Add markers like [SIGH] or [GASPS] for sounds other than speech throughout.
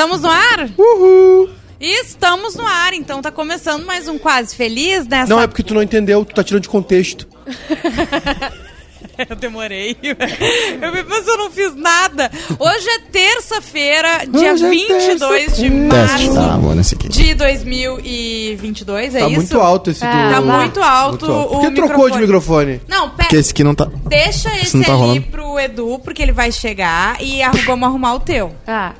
Estamos no ar? Uhul! Estamos no ar, então tá começando mais um Quase Feliz nessa... Não, é porque tu não entendeu, tu tá tirando de contexto. [LAUGHS] [LAUGHS] Eu demorei. Eu, mas eu não fiz nada. Hoje é terça-feira, dia Hoje é 22 de terça-feira. março Teste, tá, bom, nesse aqui. de 2022, é Tá isso? muito alto esse É, do... Tá muito alto Muito alto. o Por que trocou de microfone. microfone? Não, Porque pera. esse aqui não tá. Deixa esse não tá ali rolando. pro Edu, porque ele vai chegar e vamos arrumar o teu. Ah.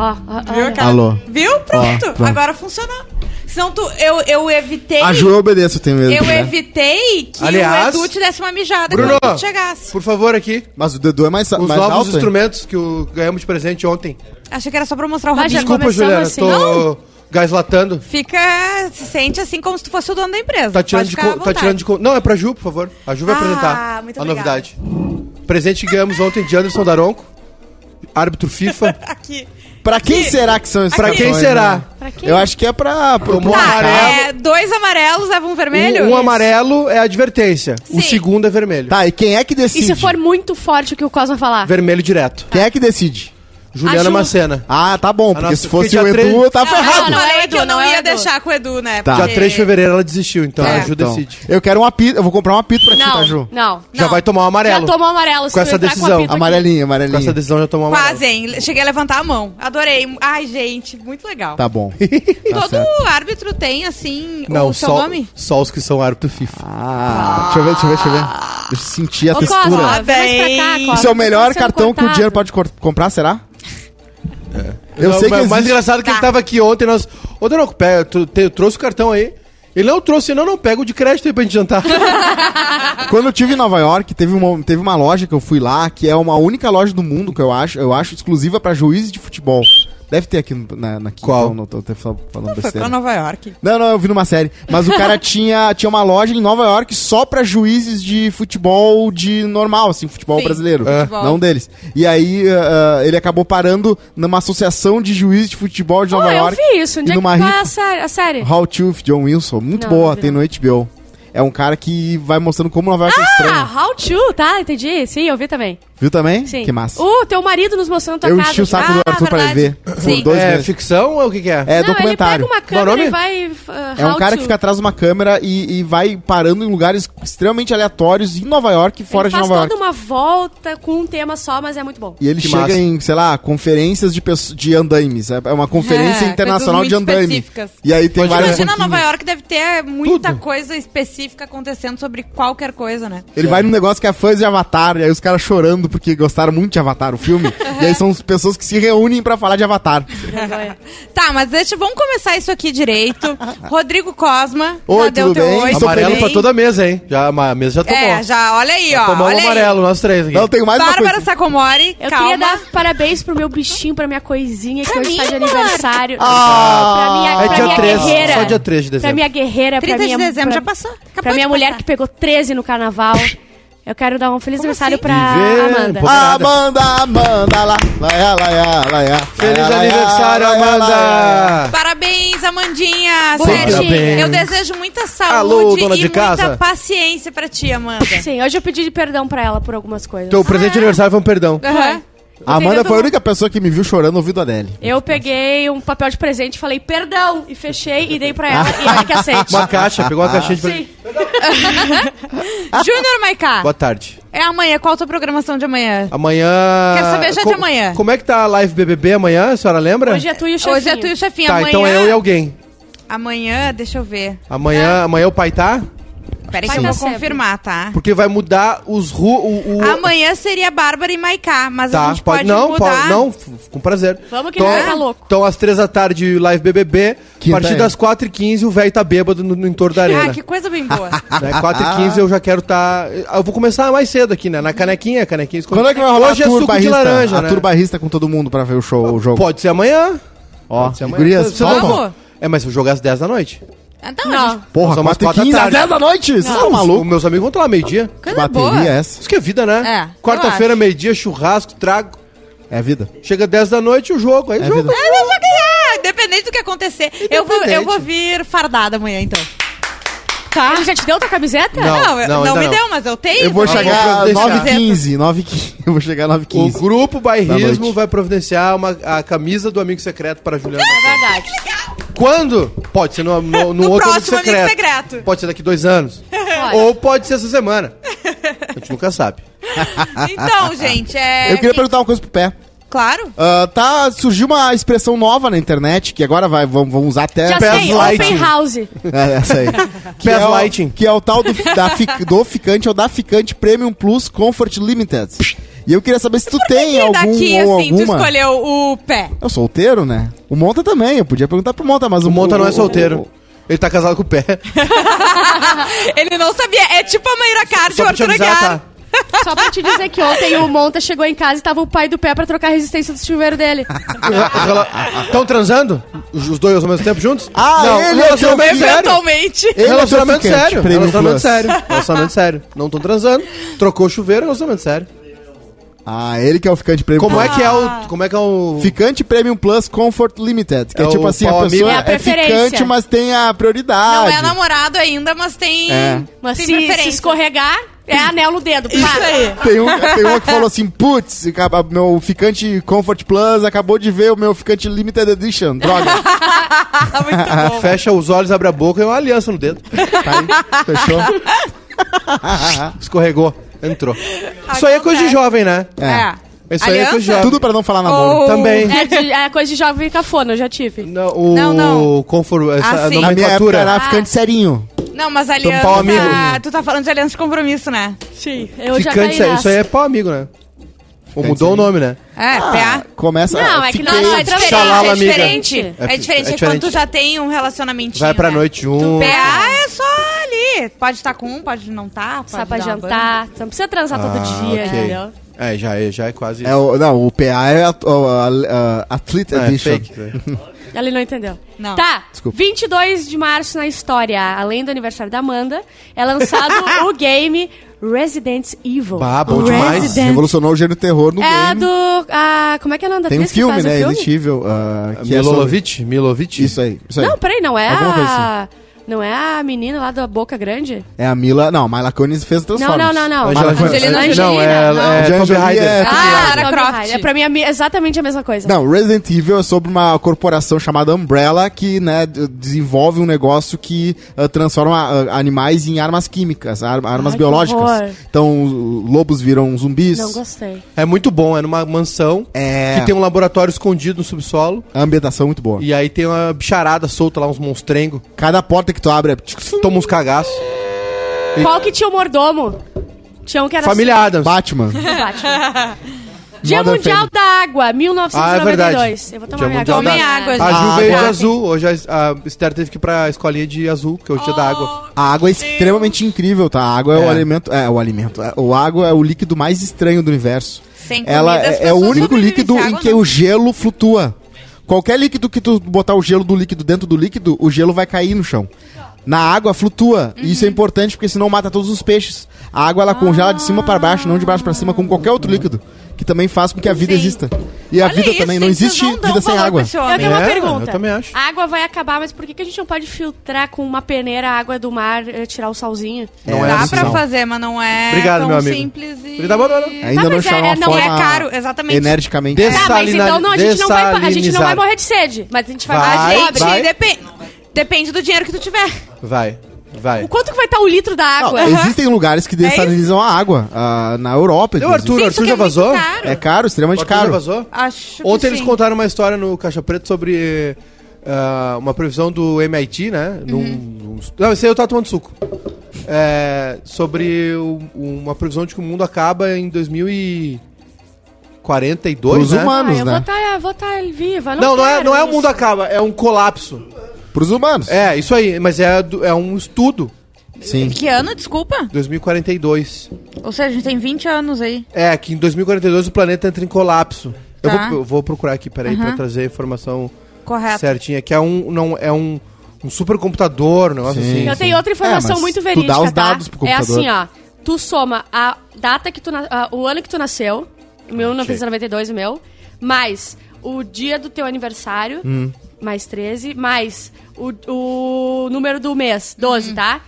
Ó, ó, Viu? aquela- Alô. Viu? Pronto. Ó, pronto. Agora funcionou. Senão tu, eu, eu evitei... A Ju eu obedeço, eu tenho medo. Eu né? evitei que Aliás, o Edu te desse uma mijada Bruno, quando tu chegasse. por favor, aqui. Mas o Dedu é mais, Os mais novos alto. hein? instrumentos que o ganhamos de presente ontem. Achei que era só pra mostrar o Mas rabinho. Desculpa, Juliana, assim? tô gaslatando. Fica. Se sente assim como se tu fosse o dono da empresa. Tá tirando, de, tá tirando de... co- Não, é pra Ju, por favor. A Ju vai Ah, apresentar muito a obrigada. novidade. Presente que ganhamos ontem de Anderson Daronco, árbitro FIFA. [LAUGHS] Aqui. Pra quem Aqui. será que são esses Pra quem cartões, será? né? Pra quê? Eu acho que é pra. pro um Tá, amarelo. é, dois amarelos levam um vermelho? Um, um amarelo é advertência. O Sim. segundo é vermelho. Tá, e quem é que E decide? se for muito forte o que o Cosma falar? Vermelho direto. Quem é que decide? Juliana Ju. Macena. Ah, tá bom, porque nossa- se fosse porque o Edu, três- eu tava Não, ferrado. eu não é o que eu não, não é o ia Edu. deixar com o Edu, né? Tá. Dia porque- 3 de fevereiro ela desistiu, então É. a Ju Então, decide. eu quero um apito, eu vou comprar um apito pra ti, tá, Não, Ju? não. Já Não. vai tomar um amarelo. Já tomou amarelo. se Com essa com decisão. apito aqui. Amarelinho, Com essa decisão já tomou um amarelo. Quase, hein? Cheguei a levantar a mão. Adorei. Ai, gente, muito legal. Tá bom. [LAUGHS] Tá Todo certo. árbitro tem, assim, Não, o seu só, nome? só os que são árbitro FIFA. Ah, deixa eu ver, deixa eu ver, deixa eu ver. Deixa eu sentir a Ô, textura. Cosma, vem mais pra cá, Cosma. Isso é o melhor Tá sendo cartão que o cortado. dinheiro pode cor- comprar, será? Eu Não, sei que mas- O mais existe. engraçado é que Tá. ele tava aqui ontem, nós... Ô, Danoco, pega, tu, te- trouxe o cartão aí. Ele não trouxe, não, não, pega o de crédito aí pra gente jantar. [LAUGHS] Quando eu tive em Nova York, teve uma, teve uma loja que eu fui lá, que é uma única loja do mundo que eu acho, eu acho exclusiva pra juízes de futebol. Deve ter aqui no- na, na Qual? Então, não tô, tô falando Foi besteira. pra Nova York. Não, não, eu vi numa série. Mas o cara [LAUGHS] tinha, tinha uma loja em Nova York só pra juízes de futebol de normal, assim, futebol Sim, brasileiro. É. futebol. Não deles. E aí ah, ah, ele acabou parando numa associação de juízes de futebol de Oh, Nova eu York. vi isso. Onde e é que é rifa- a série? A série? How to John Wilson. Muito Não, boa, não tem não. no HBO. É um cara que vai mostrando como Nova York é Ah, estranha. How to, tá? Entendi. Sim, eu vi também. Viu também? Sim. Que massa. Uh, teu marido nos mostrando tua eu casa. enchi o saco do Ah, Arthur pra ele ver. Por Sim. dois é meses. ficção ou o que que é? É Não, documentário. ele pega uma Qual o câmera nome? e vai... uh, É um cara to. que fica atrás de uma câmera e, e vai parando em lugares extremamente aleatórios em Nova York e fora ele de faz Nova toda York. uma volta com um tema só, mas é muito bom. E ele Que chega massa. em, sei lá, conferências de, de andaimes. É uma conferência É, internacional de andaime. específicas. E aí tem Pode várias Imagina, banquinhas. Nova York deve ter muita Tudo. coisa específica acontecendo sobre qualquer coisa, né? Ele vai num negócio que é fãs de Avatar, e aí os caras chorando porque gostaram muito de Avatar, o filme. e aí são as pessoas que se reúnem pra falar de Avatar. [LAUGHS] Tá, mas deixa, vamos começar isso aqui direito. Rodrigo Cosma. Oi, já deu tudo teu bem? oi, Amarelo pra toda a mesa, hein? Já, a mesa já tomou. É, já, olha aí, ó. Tomamos olha amarelo, nós três aqui. Não, tem mais uma Bárbara coisa. Sacomori, Eu calma. queria dar parabéns pro meu bichinho, pra minha coisinha, que Pra hoje mim, tá de aniversário. Ah, pra minha, é pra dia minha 13, guerreira. só dia 3 de Pra dezembro. minha guerreira, 30 pra de minha... dezembro pra, já passou. Acabou pra minha de mulher que pegou 13 no carnaval. [LAUGHS] Eu quero dar um feliz aniversário pra Viver, Amanda. Amanda, Amanda, lá, laia, laia, laia. Feliz laia, laia, aniversário. Amanda! Parabéns, Amandinha. Parabéns. eu desejo muita saúde Alô, e muita casa. paciência pra ti, Amanda. Sim, hoje eu pedi perdão pra ela por algumas coisas. Teu presente de aniversário foi um perdão. Aham. A Amanda foi a única pessoa que me viu chorando no ouvido Adele. Eu peguei um papel de presente e falei perdão e fechei e dei pra ela e ela que aceite. Uma caixa, pegou uma caixinha de presente. [LAUGHS] Júnior Maiká, Boa tarde. é amanhã. Qual a tua programação de amanhã? Amanhã. Quero saber já de amanhã. Como é que tá a live BBB amanhã? A senhora lembra? Hoje é tu e o chefinho. Hoje é tu e o chefinho. Tá, amanhã, então é eu e alguém. Amanhã, deixa eu ver. Amanhã, amanhã o pai tá? Peraí que eu vou sempre. confirmar, tá? Porque vai mudar os ru. O, o- Amanhã seria Bárbara e Maiká, mas a Tá, gente pode, não, mudar. pode, não, com prazer. Vamos que então, ele vai ficar louco. Então, às três da tarde, live BBB. A Quinta partir é. das 4h15, o velho tá bêbado no, no entorno da arena. Ah, que coisa bem boa. [LAUGHS] Né? 4h15 eu já quero estar. eu vou começar mais cedo aqui, né? Na canequinha, canequinha escondida. Quando é que vai rolar Hoje a é suco de laranja, a né? tour barrista com todo mundo pra ver o show, o jogo. Pode ser amanhã. Ó, Pode ser amanhã. gurias, não vão? É, mas eu vou jogar às 10 da noite. Então, Não. gente, Porra, somos 4 quatro e 15 da às tarde. 10 da noite? Vocês estão Os malucos? meus amigos vão estar lá meio-dia. Que coisa boa. bateria é essa? Isso que é vida, né? É, Quarta-feira, meio-dia, churrasco, trago. É a vida. Chega 10 da noite o jogo. Aí É jogo. vida. É, eu ganhar, independente do que acontecer. Eu vou, eu vou vir fardada amanhã, então. Tá. Ele já te deu tua camiseta? Não. Não, eu- não, ainda me não. deu, mas eu tenho. Eu vou também. chegar providenciar. 9h15, [LAUGHS] 9h15. Eu vou chegar O 9h15. grupo Da Bairrismo vai providenciar uma, a camisa do amigo secreto para Juliana. É verdade. Quando? Pode ser no, no, no [LAUGHS] No outro próximo amigo secreto. Pode ser daqui dois anos. [LAUGHS] Ou pode ser essa semana. A gente nunca sabe. [LAUGHS] Então, gente, é. Eu queria que- perguntar uma coisa pro pé. Claro. Ah, tá, surgiu uma expressão nova na internet, que agora vai, vão, vão usar até... Já sei, lighting. open house. É, essa aí. que, Pés é o, lighting. que é o tal do, da do ficante, é o da ficante Premium Plus Comfort Limited. E eu queria saber se tu tem E algum daqui, ou assim, tu alguma... escolheu o pé. Eu solteiro, né? O Monta também, eu podia perguntar pro Monta, mas o... O Monta não é o- solteiro. o- Ele tá casado com o pé. [LAUGHS] Ele não sabia. É tipo a Mayra Card e Só o Arthur avisar, Aguiar. tá? Só pra te dizer que ontem o Monta chegou em casa e tava o pai do pé pra trocar a resistência do chuveiro dele. Estão transando? Os dois ao mesmo tempo juntos? Ah, não, ele é relacionamento sério. Eventualmente. Ele é relacionamento sério. Relacionamento sério. Relacionamento sério. Não estão transando. Trocou o chuveiro, relacionamento sério. Ah, ele que é o ficante Premium Como Plus. é que é o. Como é que é o. Ficante Premium Plus Comfort Limited. Que é, É tipo assim, a pessoa. É a é, preferência. ficante, mas tem a prioridade. Não é namorado ainda, mas tem. É. Mas tem se, preferência. se escorregar, é anel no dedo. Isso Pá. aí. Tem, um, tem uma que falou assim, putz, meu ficante Comfort Plus acabou de ver o meu ficante Limited Edition. Droga. [LAUGHS] Muito [LAUGHS] bom. Fecha os olhos, abre a boca e uma aliança no dedo. Tá aí, fechou? [LAUGHS] Escorregou. Entrou. Isso aí é coisa de jovem, né? É. Isso aí é coisa de jovem. Tudo pra não falar namoro. Ou- Também. É, de- é coisa de jovem cafona, eu já tive. Não, o Não, não. Confor, essa Ah, sim. Na minha época nomenclatura. era ficante serinho. Não, mas aliança. pau amigo. Tu tá falando de aliança de compromisso, né? Sim. Eu já Ficante caí. Isso aí é pau amigo, né? Ou mudou o nome, né? É, PA. Começa... Não, é que não, Não, é diferente. Xalala, é amiga. diferente. É É, diferente. é É, diferente. quando tu já tem um relacionamentinho. Vai pra né? noite junto. PA é só Pode estar com um, pode não estar. Só pra jantar. Tu não precisa transar todo Ah, dia, ok. entendeu? É, já é, já é quase É o, não, o PA é a, a, a Athlete É, Edition. fake. né? [LAUGHS] Ele não entendeu. Não. Tá, Desculpa. 22 de março na história, além do aniversário da Amanda, é lançado [LAUGHS] o game Resident Evil. Bah, bom demais. Resident. Revolucionou o gênero terror no É game. do... ah, como é que é o nome da Tem um atriz que filme, faz o né? Resident Evil. ah, que é sobre- Milovic? Milovic? Isso aí, isso aí. Não, peraí, não é Alguma coisa a... Não é a menina lá da boca grande? É a Mila... Não, a Mila Kunis fez Não, Transformers. não, não, não. Angela- Angelina Não, Jolie, é, é, Não. é Angela Tomb Raider. é- Ah, Lara Croft. É pra mim é exatamente a mesma coisa. Não, Resident Evil é sobre uma corporação chamada Umbrella que né, desenvolve um negócio que ah, transforma ah, animais em armas químicas, ar- armas Ai, biológicas. Então, os lobos viram zumbis. Não gostei. É muito bom, é numa mansão É. que tem um laboratório escondido no subsolo. A ambientação é muito boa. E aí tem uma bicharada solta lá, uns monstrengos. Cada porta que tu abre é... Toma uns cagaços. Qual que tinha o mordomo? Tinha um que era... Família Adams. Batman. [LAUGHS] Batman. Dia Modern Mundial Family. da Água, 1992. Ah, é. Eu vou tomar Dia minha água. Tomem da- água, A gente. Ju Ah, veio de azul. Hoje a, a Esther teve que ir pra escolinha de azul, que hoje é dia da água. A água é extremamente incrível, tá? A água é, É. o alimento... É, o alimento. É, o água é o líquido mais estranho do universo. Sem comida, Ela é, é o único líquido em que não. o gelo flutua. Qualquer líquido que tu botar o gelo do líquido dentro do líquido, o gelo vai cair no chão. Na água flutua. E Uhum. isso é importante porque senão mata todos os peixes. A água ela congela de cima para baixo, não de baixo para cima, como qualquer outro líquido. Que também faz com que a vida Sim. exista. E a Olha vida isso, também, não existe não vida sem água. Eu tenho uma É, pergunta. eu também acho. A água vai acabar, mas por que, que a gente não pode filtrar com uma peneira a água do mar e tirar o salzinho? Não é Dá assim, pra não. fazer, mas não é Obrigado, tão meu amigo. simples e... Não. Ainda Tá, não é- chama é- uma não, forma é caro, exatamente. energicamente. Tá, mas então não, a, gente não vai, a gente não vai morrer de sede. Mas a gente vai, Vai, A gente vai. depende... Depende do dinheiro que tu tiver. Vai, vai. O quanto que vai estar o litro da Não, água? existem lugares que dessalinizam a água. ah, na Europa, Deu. Arthur, Arthur que já é muito vazou? caro. É caro, extremamente Arthur já caro. vazou? Acho que Ontem eles sim. contaram uma história no Caixa Preto sobre ah, uma previsão do MIT, né? Num- num- não, esse aí eu tava tomando suco. É, sobre o- uma previsão de que o mundo acaba em 2042, Pros né? humanos. Ah, eu né? vou estar vou tá viva. Não, não é, quero não é o isso. mundo acaba, é um colapso. Pros humanos. É, isso aí, mas é, é um estudo. Sim. Que ano, desculpa? 2042. Ou seja, a gente tem 20 anos aí. É, que em 2042 o planeta entra em colapso. Eu Tá. vou, eu vou procurar aqui, peraí, Aham. pra trazer a informação Correto. certinha. Que é um, não, é um, um supercomputador, um negócio Sim. assim. Eu tenho outra informação É, muito tu verídica, dá os tá? dados pro é computador. assim, ó. Tu soma a data que tu... na- a- o ano que tu nasceu, 1992 o meu, mais o dia do teu aniversário, Hum. mais 13, mais o, o número do mês, 12, tá?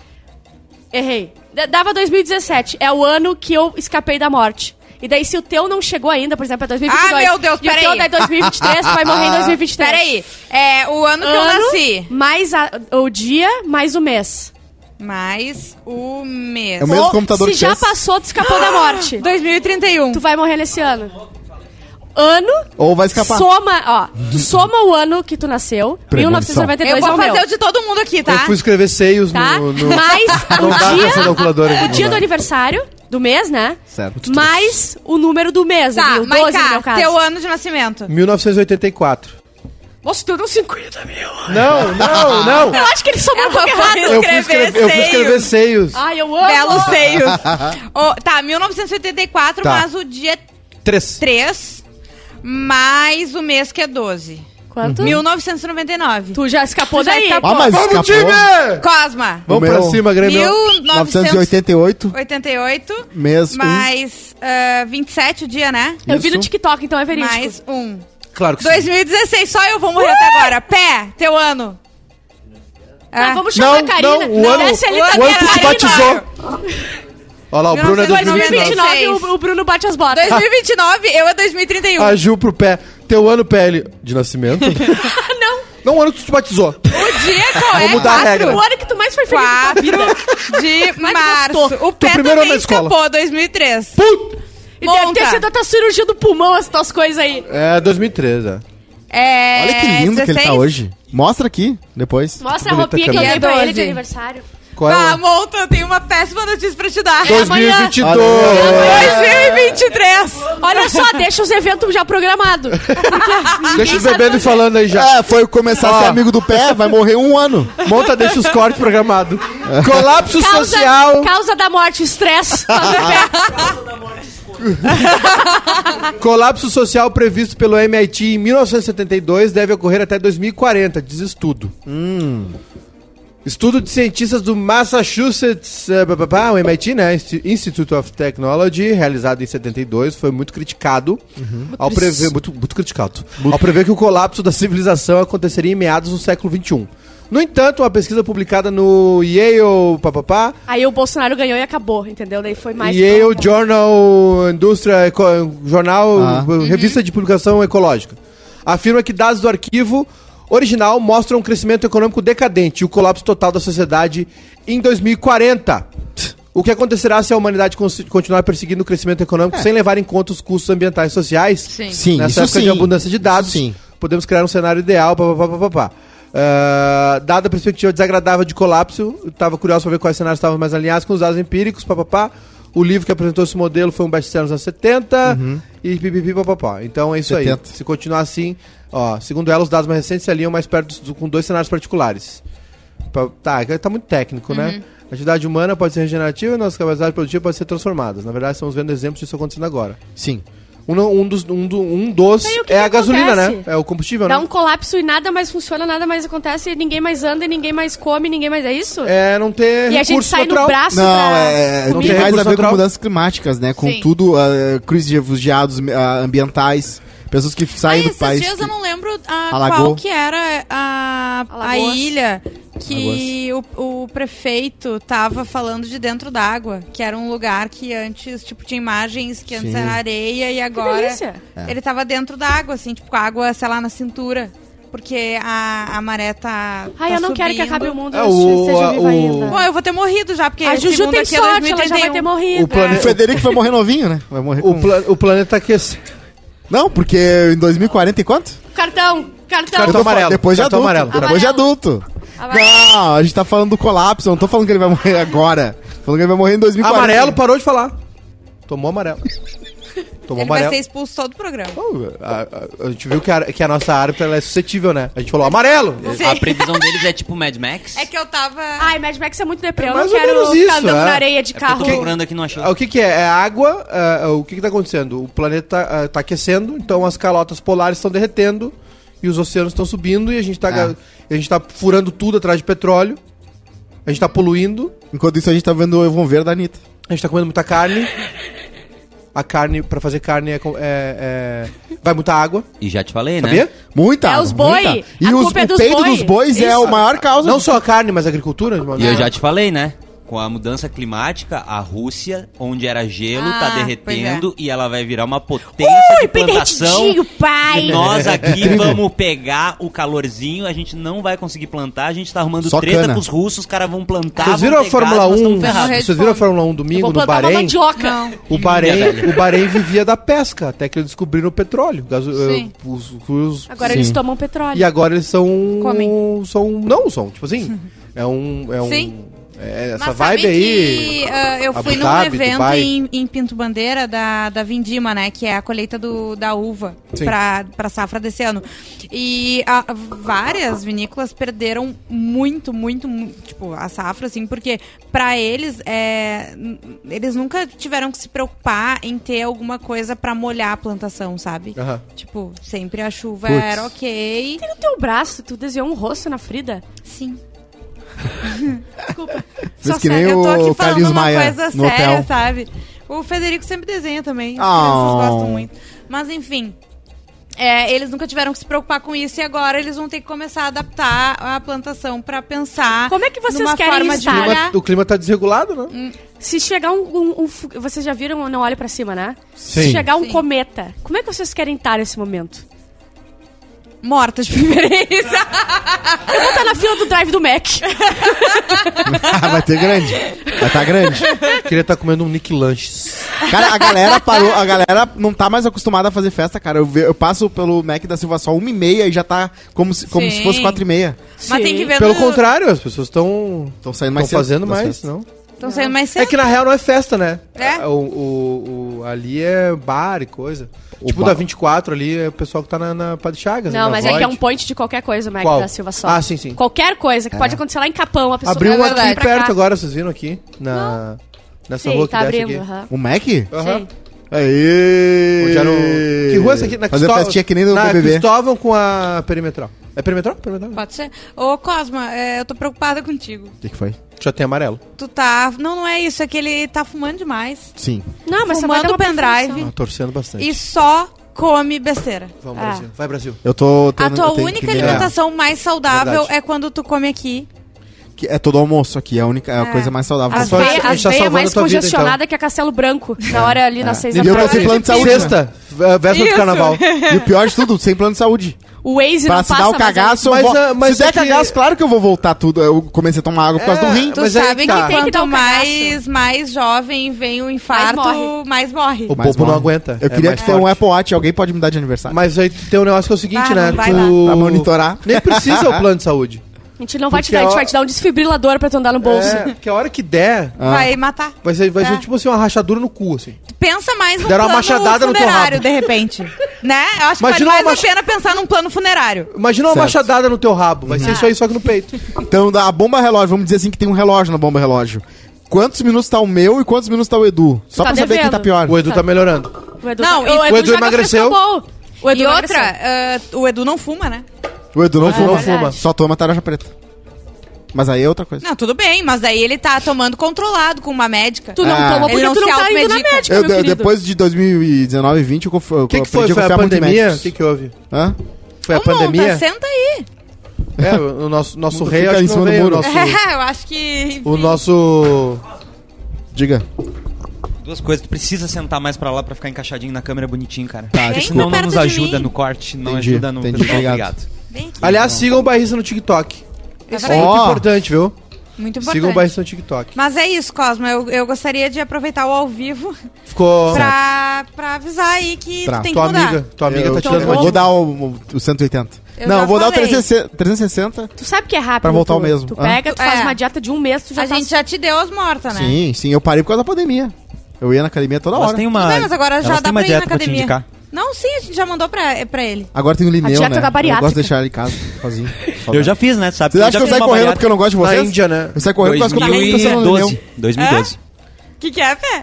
Errei. D- Dava 2017. É o ano que eu escapei da morte. E daí, se o teu não chegou ainda, por exemplo, é 2022. Ah, meu Deus, e o peraí. teu é 2023, tu vai morrer em 2023. Peraí, é o ano que eu Ano, nasci, mais a- o dia, mais o mês. mais o mês. É o mesmo Ou, computador se que já fez. passou, tu escapou da morte. [GASPS] 2031. Tu vai morrer nesse ano. Ano, Ou vai escapar. soma, ó, tu soma o ano que tu nasceu, Premonição. 1992 Eu vou é o fazer meu. o de todo mundo aqui, Eu tá? fui escrever seios Tá? no, no... Essa [LAUGHS] o dia, o dia do aniversário do mês, né? Certo. Mais o número do mês, Tá, o 12 no meu caso. teu ano de nascimento. 1984. Nossa, tu deu 50 mil. Não, não, não. Eu acho que ele somou um Ela pouco errado. Eu fui escrever eu fui seios. escrever seios. Ai, eu amo. Belos seios. [LAUGHS] Ô, tá, 1984, Tá. mas o dia Três. 3, mais o mês que é 12. Quanto? 1999. Tu já escapou Tu já daí. escapou. Ah, mas Vamos, escapou. time! Cosma. Vamos pra cima, Grêmio. 988, 1988, mês um. mais ah, 27 o dia, né? Eu vi no Isso. TikTok, então é verídico. Mais um. Claro que sim. 2016, só eu vou morrer até agora. Pé, teu ano. Ah, vamos chamar Não, a Karina. não, o ano, desce ali o também, o ano que Karina. batizou. [LAUGHS] [LAUGHS] Olha lá, o Bruno é 2029. 2029 o, o Bruno bate as botas. 2029, eu é 2031. A Ju pro pé. Teu ano PL de nascimento. [LAUGHS] não. Não, o ano que tu te batizou. O dia qual é? Vamos mudar a Quatro. regra. O ano que tu mais foi feliz na tua 4 vida. de Mais março. gostou. O pé primeiro ano também na escola. escapou, 2003. Puta! E deve Monta. ter sido a tua cirurgia do pulmão, essas tuas coisas aí. É, 2013. é. É, Olha que lindo que ele 16. tá hoje. Mostra aqui, depois. Mostra a roupinha que eu dei pra ele de 12. aniversário. Qual é? Ah, monta, eu tenho uma péssima notícia pra te dar. 2022. Olha 2023. Olha só, deixa os eventos já programados. Deixa os bebendo e falando aí já. É, foi começar a ser amigo do pé, vai morrer um ano. Monta, deixa os cortes programados. Colapso Causa, social. causa da morte, estresse. [LAUGHS] Colapso social previsto pelo MIT em 1972 deve ocorrer até 2040, diz estudo. Estudo de cientistas do Massachusetts, pá, o MIT, né? Insti- Institute of Technology, realizado em 72, foi muito criticado ao prever muito, muito criticado, ao prever que o colapso da civilização aconteceria em meados do século 21. No entanto, uma pesquisa publicada no Yale, papapá, Aí o Bolsonaro ganhou e acabou, entendeu? Daí foi mais... Yale Journal Indústria Eco- Jornal Ah. Revista de Publicação Ecológica afirma que dados do arquivo original mostram um crescimento econômico decadente e o colapso total da sociedade em 2040. O que acontecerá se a humanidade continuar perseguindo o crescimento econômico sem levar em conta os custos ambientais e sociais? Sim. Sim, Nessa isso época sim. de abundância de dados, sim. podemos criar um cenário ideal, papapá, papapá. Ah, dada a perspectiva desagradável de colapso, eu estava curioso para ver quais cenários estavam mais alinhados com os dados empíricos, papapá. O livro que apresentou esse modelo foi um best-seller nos anos 70 e pipipi, papapá. Então é isso 70. aí. Se continuar assim, ó, segundo ela, os dados mais recentes se alinham mais perto do- com dois cenários particulares. Pa- Tá, tá muito técnico, né? A atividade humana pode ser regenerativa e nossa capacidade produtiva pode ser transformadas. Na verdade, estamos vendo exemplos disso acontecendo agora. Sim. Um, um dos, um, do- um dos Aí o que é que a gasolina, acontece? né? É o combustível, Dá né? um colapso e nada mais funciona, nada mais acontece, e ninguém mais anda, e ninguém mais come, ninguém mais... É isso? É não ter e a gente sai natural. no braço Não, pra... é, Não tem mais a ver natural. com mudanças climáticas, né? Com Sim. tudo, uh, crise de refugiados ah, ambientais, pessoas que Aí, saem do esses país. dias que- eu não lembro a, Alagoas. qual que era a, a ilha que o, o prefeito tava falando de dentro d'água, que era um lugar que antes, tipo, tinha imagens que antes Sim. era areia e agora. É. ele tava dentro d'água, assim, tipo, com a água, sei lá, na cintura. Porque a, a maré tá. Ai, tá eu não quero que subindo. acabe o mundo É, o- seja viva o- ainda. Bom, eu vou ter morrido já, porque A esse Juju mundo tem aqui é sorte, ela já vai 2031. ter morrido. O plane- O Federico vai morrer novinho, né? Vai morrer O, com... pla- o planeta aquece. Não, porque em 2040 e quanto? Cartão, cartão. Cartão amarelo, Depois de cartão adulto. amarelo. Depois de adulto. Amarelo. Não, a gente tá falando do colapso. Eu não tô falando que ele vai morrer agora. Tô falando que ele vai morrer em 2040. Amarelo parou de falar. Tomou amarelo. Tomou Ele vai ser expulso todo o programa. Pô, a, a- a gente viu que a, que a nossa árbitra ela é suscetível, né? A gente falou amarelo. A previsão deles é tipo Mad Max. É que eu tava. Ai, Mad Max é muito deprê. Eu É mais não quero ficar isso, andando é. na areia de É porque eu carro. tô procurando aqui não achei. Ah, O que, que é? É água. ah, o que, que tá acontecendo? O planeta ah, tá aquecendo, então as calotas polares estão derretendo e os oceanos estão subindo e a gente tá, É. a gente tá furando tudo atrás de petróleo. A gente tá poluindo. Enquanto isso, a gente tá vendo o Evon Ver da Anitta. A gente tá comendo muita carne. [LAUGHS] A carne, pra fazer carne, é, é- é- vai muita água. E já te falei, né? Sabia? Muita. É os boi. muita. E A os, culpa é o dos peido boi. dos bois é Isso. o maior causa. Não só a carne, mas a agricultura. de uma E eu já te falei, né? Com a mudança climática, a Rússia, onde era gelo, Ah, tá derretendo e ela vai virar uma potência Ui, de plantação. pai! E nós [LAUGHS] aqui vamos pegar o calorzinho, a gente não vai conseguir plantar, a gente tá arrumando Só treta cana. com os russos, os caras vão plantar. Vocês viram a Fórmula nós 1? tamo ferrado. morrer de Vocês viram a. Fórmula 1 Eu domingo no Bahrein? O Bahrein, o Bahrein vivia da pesca, até que eles descobriram o petróleo. Gaso- Sim. eh, os- os- Agora Sim. eles tomam petróleo. e agora eles são. Comem. São. Não, são, tipo assim. [LAUGHS] É um. É um Sim. É essa Mas vibe aí. que ah, eu Abu fui num Dhabi, evento Dubai. em, em Pinto Bandeira da, da Vindima, né? Que é a colheita do, da uva Sim. pra, safra desse ano. E ah, várias vinícolas perderam muito, muito, mu- tipo, a safra, assim, porque pra eles, é, eles nunca tiveram que se preocupar em ter alguma coisa pra molhar a plantação, sabe? Aham. Tipo, sempre a chuva Putz. era ok. No teu braço, tu desenhou um rosto na Frida? Sim. Fez Só que nem sério, eu tô aqui o falando uma Maia coisa no séria, hotel. sabe? O Federico sempre desenha também. Ah. crianças gostam muito. Mas enfim. é, eles nunca tiveram que se preocupar com isso e agora eles vão ter que começar a adaptar a plantação pra pensar. Como é que vocês numa querem forma de estar? molhar. Clima- o clima tá desregulado, né? Se chegar um. um- um vocês já viram Não Olhe Pra Cima, né? Sim. Se chegar um Sim. cometa, como é que vocês querem estar nesse momento? Morta de [LAUGHS] preferência. Eu vou estar na fila do drive do Mac. vai ter grande. Vai estar grande. Queria estar comendo um Nick Lanches. Cara, a galera parou, a galera não tá mais acostumada a fazer festa, cara. Eu, ve- eu passo pelo Mac da Silva Sol uma e meia e já tá como se, como Sim. se fosse quatro e meia. Mas tem que ver Pelo no- contrário, as pessoas estão. Estão saindo mais Estão cedo fazendo das mais, festas. não? Estão saindo mais cedo. É que na real não é festa, né? É? O, o- o- ali é bar e coisa. O tipo, bar- da 24 ali é o pessoal que tá na, na Padre Chagas. Não, na mas é que é um Void. point de qualquer coisa, o Mac Qual? da Silva Sol. Ah, sim, sim. Qualquer coisa que pode acontecer lá em Capão, a pessoa Abriu vai um aqui perto cá. agora, vocês viram aqui? Na, nessa Sim, rua que tá abrindo. aqui. aham. O Mac? Aham. Sim. Aê! Onde era o... Que rua é essa aqui? Na Fazer Cristóvão- festinha que nem no na BBB. Cristóvão com a Perimetral. É Perimetral? Perimetral? Pode ser. Ô, Cosma, é, eu tô preocupada contigo. O que, que foi? Já tem amarelo. Tu tá. Não, não é isso, é que ele tá fumando demais. Sim. Não, mas Fumando dar uma pendrive. perfeição. Ah, torcendo bastante. E só come besteira. Vamos, Ah. Brasil. Vai, Brasil. Eu tô. A tendo- tua eu tenho única me- alimentação mais saudável Verdade. é quando tu come aqui. Que é todo almoço aqui, é a única é a É. coisa mais saudável. As que veias as tá mais a tua vida, então. congestionada que a Castelo Branco, na hora ali nas seis da E eu tarde. sem plano de saúde. Sexta, véspera Isso. do carnaval. E o pior de tudo, sem plano de saúde. O Waze Pra não se passa dar o mais cagaço, eu Mas, vou... mas se der é que- cagaço, claro que eu vou voltar tudo. Eu comecei a tomar água por causa É, do rim. Tu Mas sabe que que, tá. Tem que dar quanto um cagaço. mais, mais jovem vem o infarto, morre. mais morre. O povo não aguenta. Eu é queria mais que tenha um. Apple Watch. Alguém pode me dar de aniversário? Mas aí tem um negócio que é o seguinte, Ah, né? vai tu... Pra monitorar. Nem precisa [LAUGHS] o plano de saúde. A gente não vai te dar, a gente a- vai te dar um desfibrilador pra tu andar no bolso. É, que a hora que der, Ah. Vai matar. vai ser, vai É. ser tipo assim, uma rachadura no cu, assim. Pensa mais num Deram uma plano machadada no teu funerário, rabo. de repente. [LAUGHS] né? Eu acho que Imagina vale uma mais mach- a pena pensar num plano funerário. Imagina uma Certo. machadada no teu rabo. Vai Ah. ser isso aí, só que no peito. [LAUGHS] Então, da bomba relógio, vamos dizer assim que tem um relógio na bomba relógio. Quantos minutos tá o meu e quantos minutos tá o Edu? Só tá pra saber quem devendo. tá pior. O Edu tá melhorando. O Edu, Não, tá- e- o Edu já emagreceu. O Edu e outra, ah, o Edu não fuma, né? O Edu não Ah, fuma. é verdade. Só toma tarja preta. Mas aí é outra coisa. Não, tudo bem, mas daí ele tá tomando controlado com uma médica. Tu não Ah. toma porque Ele não tu não se tá indo na automedica. médica, Eu, meu de- querido. depois de 2019 e 20, eu, conf- eu O que, que aprendi foi? a Foi a confiar muito em pandemia? O médicos. que, que houve? Hã? Foi a Ô, Monta, pandemia? senta aí. É, o nosso, nosso Mundo rei fica acho em que cima não do veio. O muro. nosso, [LAUGHS] É, eu acho que. o nosso... Diga. Duas coisas, tu precisa sentar mais pra lá pra ficar encaixadinho na câmera bonitinho, cara. Tá, Porque senão não perto nos de ajuda mim. no corte, não Entendi, ajuda no entendi, obrigado. Vem aqui. Aliás, sigam o Barrista no TikTok. Isso É muito importante, viu? Muito importante. Sigam o Barrista no TikTok. Mas é isso, Cosma. Eu, eu gostaria de aproveitar o ao vivo Ficou... pra, pra avisar aí que Pra tu tem Tua que mudar. amiga, tua amiga eu, tá te dando eu uma vou- vou dica. dar o, o 180. Eu não, já eu vou dar o falei. 360, 360. Tu sabe que é rápido. Pra voltar tu, ao mesmo. Tu Hã? pega, tu É. faz uma dieta de um mês, tu já A tá... gente já te deu as mortas, né? Sim, sim, eu parei por causa da pandemia. Eu ia na academia toda Elas hora. têm uma, Tudo bem, mas agora elas já têm dá uma pra ir na dieta pra te academia. indicar. Não, sim, a gente já mandou pra, pra ele. Agora tem o Lineu, dieta né? da Eu bariátrica. gosto de deixar ele em casa, sozinho. Eu já fiz, né? Sabe? Vocês Eu acham já que eu saio correndo porque eu não gosto de Na vocês? Índia, né? Eu saio correndo porque eu pensando no Lineu. 2012. 2012. O que, que é, Fê?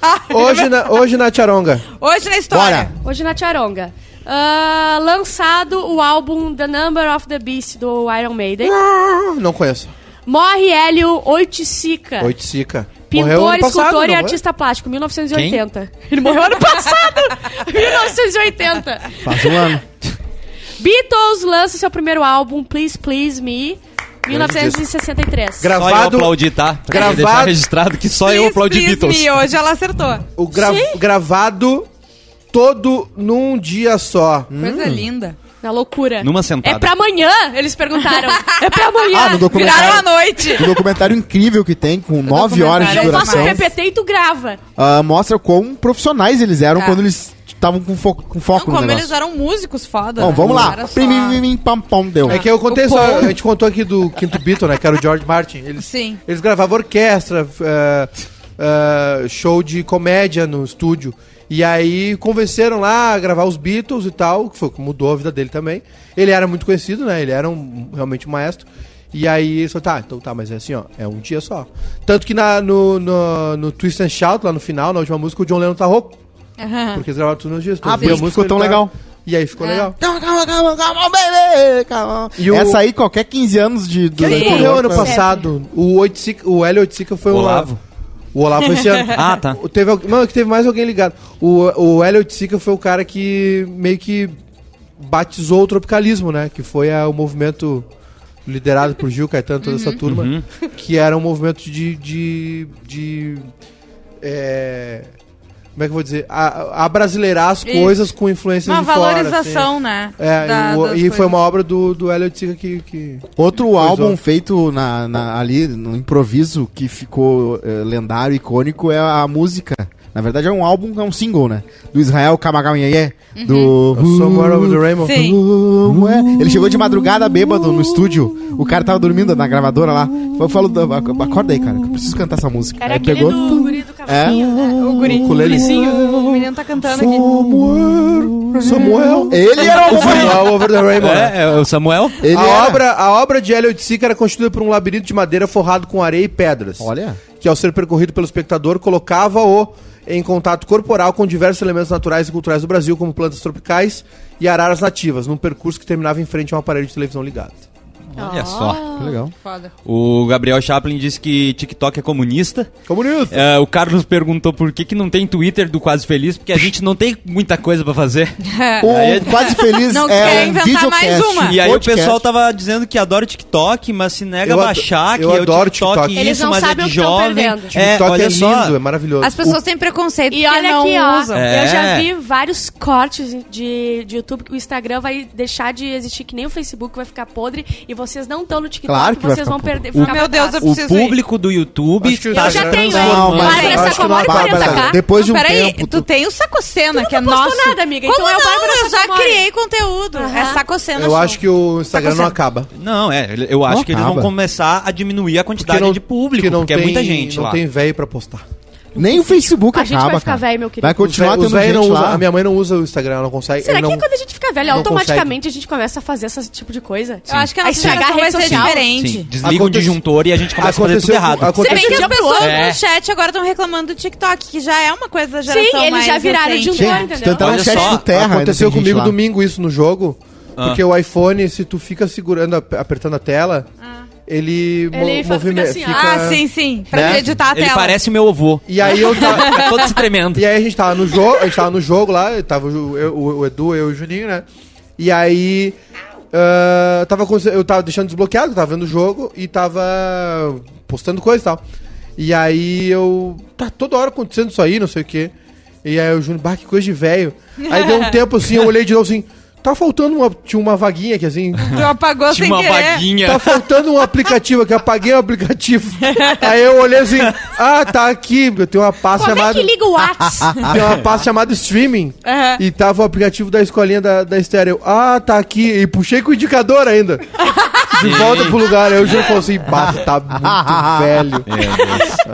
[LAUGHS] Hoje na, hoje na Tcharonga. Hoje na história. Bora. Hoje na Charonga. Ah, lançado o álbum The Number of the Beast do Iron Maiden. Ah, Não conheço. Morre Hélio Oiticica. Oiticica. Pintor, passado, escultor e foi? artista plástico, 1980. Ele morreu ano passado, [LAUGHS] 1980. Faz um ano. Beatles lança seu primeiro álbum, Please Please Me. 1963. Só eu Gravado, aplaudi, tá? Pra Gravado- deixar registrado que só eu Please, aplaudi please Beatles. me, hoje ela acertou. o gra- gravado todo num dia só. Coisa linda. Na loucura. Numa sentada. É pra amanhã, eles perguntaram. [LAUGHS] é pra amanhã. Ah, no documentário. Viraram a noite. O documentário incrível que tem, com nove horas de documentário é Eu faço o duração, PPT e tu grava. ah, mostra quão profissionais eles eram É. quando eles estavam com, fo com Não, foco no como negócio. eles eram músicos foda. Bom, né? vamos Não lá. Pim, pim, pim, pam, pam, deu. É que eu contei só, a gente contou aqui do quinto Beatle, né? Que era o George Martin. Eles, Sim. eles gravavam orquestra, eh, eh, show de comédia no estúdio. E aí convenceram lá a gravar os Beatles e tal, que foi o que mudou a vida dele também. Ele era muito conhecido, né? Ele era um, realmente um maestro. E aí eles falaram, tá, então tá, mas é assim, ó, é um dia só. Tanto que na, no, no, no Twist and Shout, lá no final, na última música, o John Lennon tá rouco. Aham. Porque eles gravaram tudo nos dias. Tu Ah, por isso ficou tão ele tá- legal. E aí ficou É. legal. Calma, calma, calma, calma, baby, calma. E o- Essa aí, qualquer 15 anos de... do Quem morreu ano é- passado? O, o Hélio Oiticica foi Olavo? uma... O Olavo foi esse ano. [LAUGHS] Ah, tá. Teve, é que teve mais alguém ligado. O, o Hélio Oiticica foi o cara que meio que batizou o tropicalismo, né? Que foi a- o movimento liderado por Gil Caetano, toda essa turma. Uhum. Que era um movimento de... de, de é, como é que eu vou dizer? A, a brasileirar as Isso. coisas com influências Uma de fora. valorização, né? assim. É, da- e, o- e foi uma obra do, do Hélio Oiticica que... que... Outro Coisou. álbum feito na, na- ali no improviso que ficou eh, lendário, icônico, é a música. Na verdade é um álbum, é um single, né? Do Israel Kamagamiye, do... Somewhere Over the Rainbow. Sim. É? Ele chegou de madrugada bêbado no estúdio. O cara tava dormindo na gravadora lá. Eu falo, acorda aí, cara, que eu preciso cantar essa música. Era Aí pegou. do guri do cavaquinho, né? O guri. O. O menino tá cantando aqui. Samuel. Samuel. Ele era o Samuel Over the Rainbow. né? É, é o Samuel? Ele a, era- obra, a obra de Hélio Oiticica era constituída por um labirinto de madeira forrado com areia e pedras. Olha. Que ao ser percorrido pelo espectador, colocava-o em contato corporal com diversos elementos naturais e culturais do Brasil, como plantas tropicais e araras nativas, num percurso que terminava em frente a um aparelho de televisão ligado. Olha só. Que legal. Foda. O Gabriel Chaplin disse que TikTok é comunista. Comunista. É, o Carlos perguntou por que, que não tem Twitter do Quase Feliz, porque a gente não tem muita coisa pra fazer. [LAUGHS] O Quase Feliz [LAUGHS] Não é quer um inventar videocast. mais uma. E aí podcast. o pessoal tava dizendo que adora o TikTok, mas se nega Eu a baixar, que eu é o adoro TikTok, TikTok. isso, Eles não mas sabem é o de jovem. É, TikTok olha é só. lindo, é maravilhoso. As pessoas têm preconceito E olha não aqui, ó. usam. É. Eu já vi vários cortes de, de YouTube. O Instagram vai deixar de existir que nem o Facebook vai ficar podre. E vocês não estão no TikTok. Claro vocês vão perder. O- meu Deus, eu O preciso ir. público do YouTube Acho que tá Eu já tenho, não, hein? Não, mas Bárbara eu acho que não Sacomori, acaba, 40k. cara. Depois de um Peraí, tempo... tu tem o Sacocena, que é postou nosso. nada, amiga, Como então é o não? Bárbara Eu já criei conteúdo. É Sacocena Eu Show. acho que o Instagram não acaba. Não, é, eu acho Não que eles vão começar a diminuir a quantidade de público, porque, não é muita gente não lá. tem velho pra postar. Nem o Facebook A gente acaba, vai ficar velho, meu querido. Vai continuar tendo gente não lá. A minha mãe não usa o Instagram, ela não consegue. Será que não, quando a gente fica velho, automaticamente a gente começa a fazer esse tipo de coisa? Eu acho que a geração vai ser social. diferente. Sim, desliga o Acontece- disjuntor e a gente começa a fazer tudo Aconteceu, errado. Se aconteceu, bem que as pessoas. É. no chat agora estão reclamando do TikTok, que já é uma coisa da geração Sim, eles mais já viraram recente. de um Sim, entendeu? se no Olha chat só, do Terra... Aconteceu gente comigo domingo isso no jogo. Ah. Porque o iPhone, se tu fica segurando, ap- apertando a tela, ele, Ele fa- movime- fica assim, ó. Ah, sim, sim. Pra Né? editar a Ele tela. parece o meu avô. E aí eu tava, Fica [LAUGHS] todo se tremendo. E aí a gente tava no jogo, a gente tava no jogo lá, eu tava o, eu- o- o Edu, eu e o Juninho, né? E aí ah, tava, eu tava deixando desbloqueado, tava vendo o jogo e tava postando coisa e tal. E aí eu. Tá toda hora acontecendo isso aí, não sei o quê. E aí o Júnior, bah, que coisa de velho. Aí deu um [LAUGHS] tempo assim, eu olhei de novo assim, tá faltando uma. Tinha uma vaguinha aqui assim. Tu apagou Tinha sem uma querer. vaguinha. Tá faltando um aplicativo aqui, eu apaguei o aplicativo. [LAUGHS] Aí eu olhei assim, ah, tá aqui, eu tenho uma pasta Como é chamada. que liga o WhatsApp? [LAUGHS] Tem uma pasta chamada streaming. Aham. E tava o aplicativo da escolinha da, da estéreo. Ah, tá aqui. E puxei com o indicador ainda. [LAUGHS] De volta pro lugar. Aí o Júlio falou assim: Bah, tá [LAUGHS] muito velho.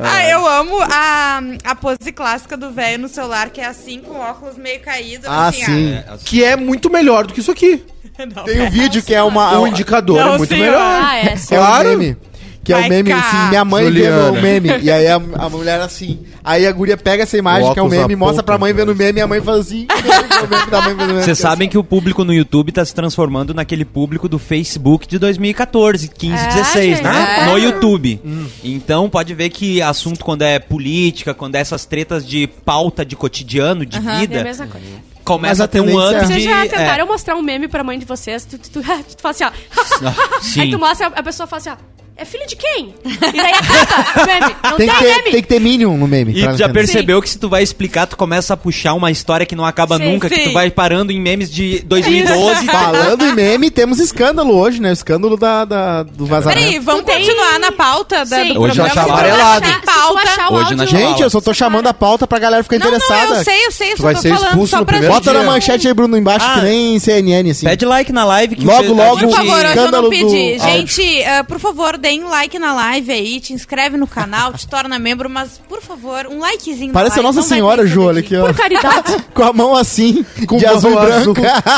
Ah, eu amo a, a pose clássica do velho no celular, que é assim, com óculos meio caído. Ah, assim, sim. Que é muito melhor do que isso aqui. [LAUGHS] Tem um vídeo que é uma... O indicador Não, é muito senhor. melhor. Ah, é. sim. É um Claro. Que é o meme, cá. assim, minha mãe Juliana. vendo o meme. [LAUGHS] E aí a, a mulher assim. Aí a guria pega essa imagem, que é o meme, mostra pra mãe vendo o meme e a mãe faz assim. [LAUGHS] o meme da mãe vendo o meme. Vocês sabem que o público no YouTube tá se transformando naquele público do Facebook de 2014, 15, É, 16, gente, né? é. No YouTube. Então pode ver que assunto quando é política, quando é essas tretas de pauta de cotidiano, de Aham, É a vida, mesma coisa. Começa a ter um ano é- de... Vocês já é. tentaram mostrar um meme pra mãe de vocês? Tu, tu, tu, tu fala assim, ó. [LAUGHS] [LAUGHS] sim. Aí tu mostra, a pessoa fala assim, ó. É filho de quem? E daí acaba o meme. Não Tem [LAUGHS] tem, que, ter, meme. tem que ter Minion no meme. E tu já percebeu que se tu vai explicar, tu começa a puxar uma história que não acaba Sim, nunca, que sim. tu vai parando em memes de 2012. Falando em meme, temos escândalo hoje, né? O escândalo da, da- do vazamento. Peraí, vamos tem- continuar na pauta da, Sim. do Hoje programa. tu amarelado. achar Se tu pauta- achar o Hoje áudio- na Gente, eu só tô chamando a pauta pra galera ficar Não, interessada. não, eu sei, eu sei, eu Tu só vai tô ser falando só pra Bota dia. na manchete aí, Bruno, embaixo, Ah. que nem CNN, assim. Pede like na live que Logo, logo, a Por favor, hoje eu não pedi. áudio. Gente, ah, por favor, deem um like na live aí, te inscreve no canal, te torna membro, mas, por favor, um likezinho Parece a live. Nossa Senhora, Jô, olha aqui, ó. Por caridade. [LAUGHS] Com a mão assim, Com de azul mão branco.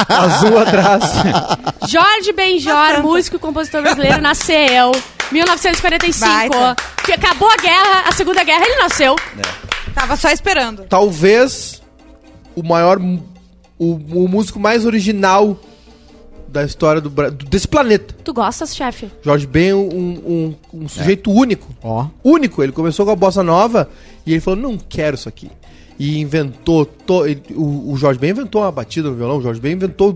azul atrás. [LAUGHS] Jorge Benjor, músico e compositor brasileiro, nasceu 1945. Baita. Que Acabou a guerra, a Segunda Guerra, ele nasceu. Tava só esperando. Talvez o maior. O, o músico mais original da história do, desse planeta. Tu gostas, chefe? Jorge Ben é um, um, um sujeito único. Ó. Único. Ele começou com a bossa nova e ele falou: não quero isso aqui. E inventou. to- ele- o, o Jorge Ben inventou uma batida no violão. O Jorge Ben inventou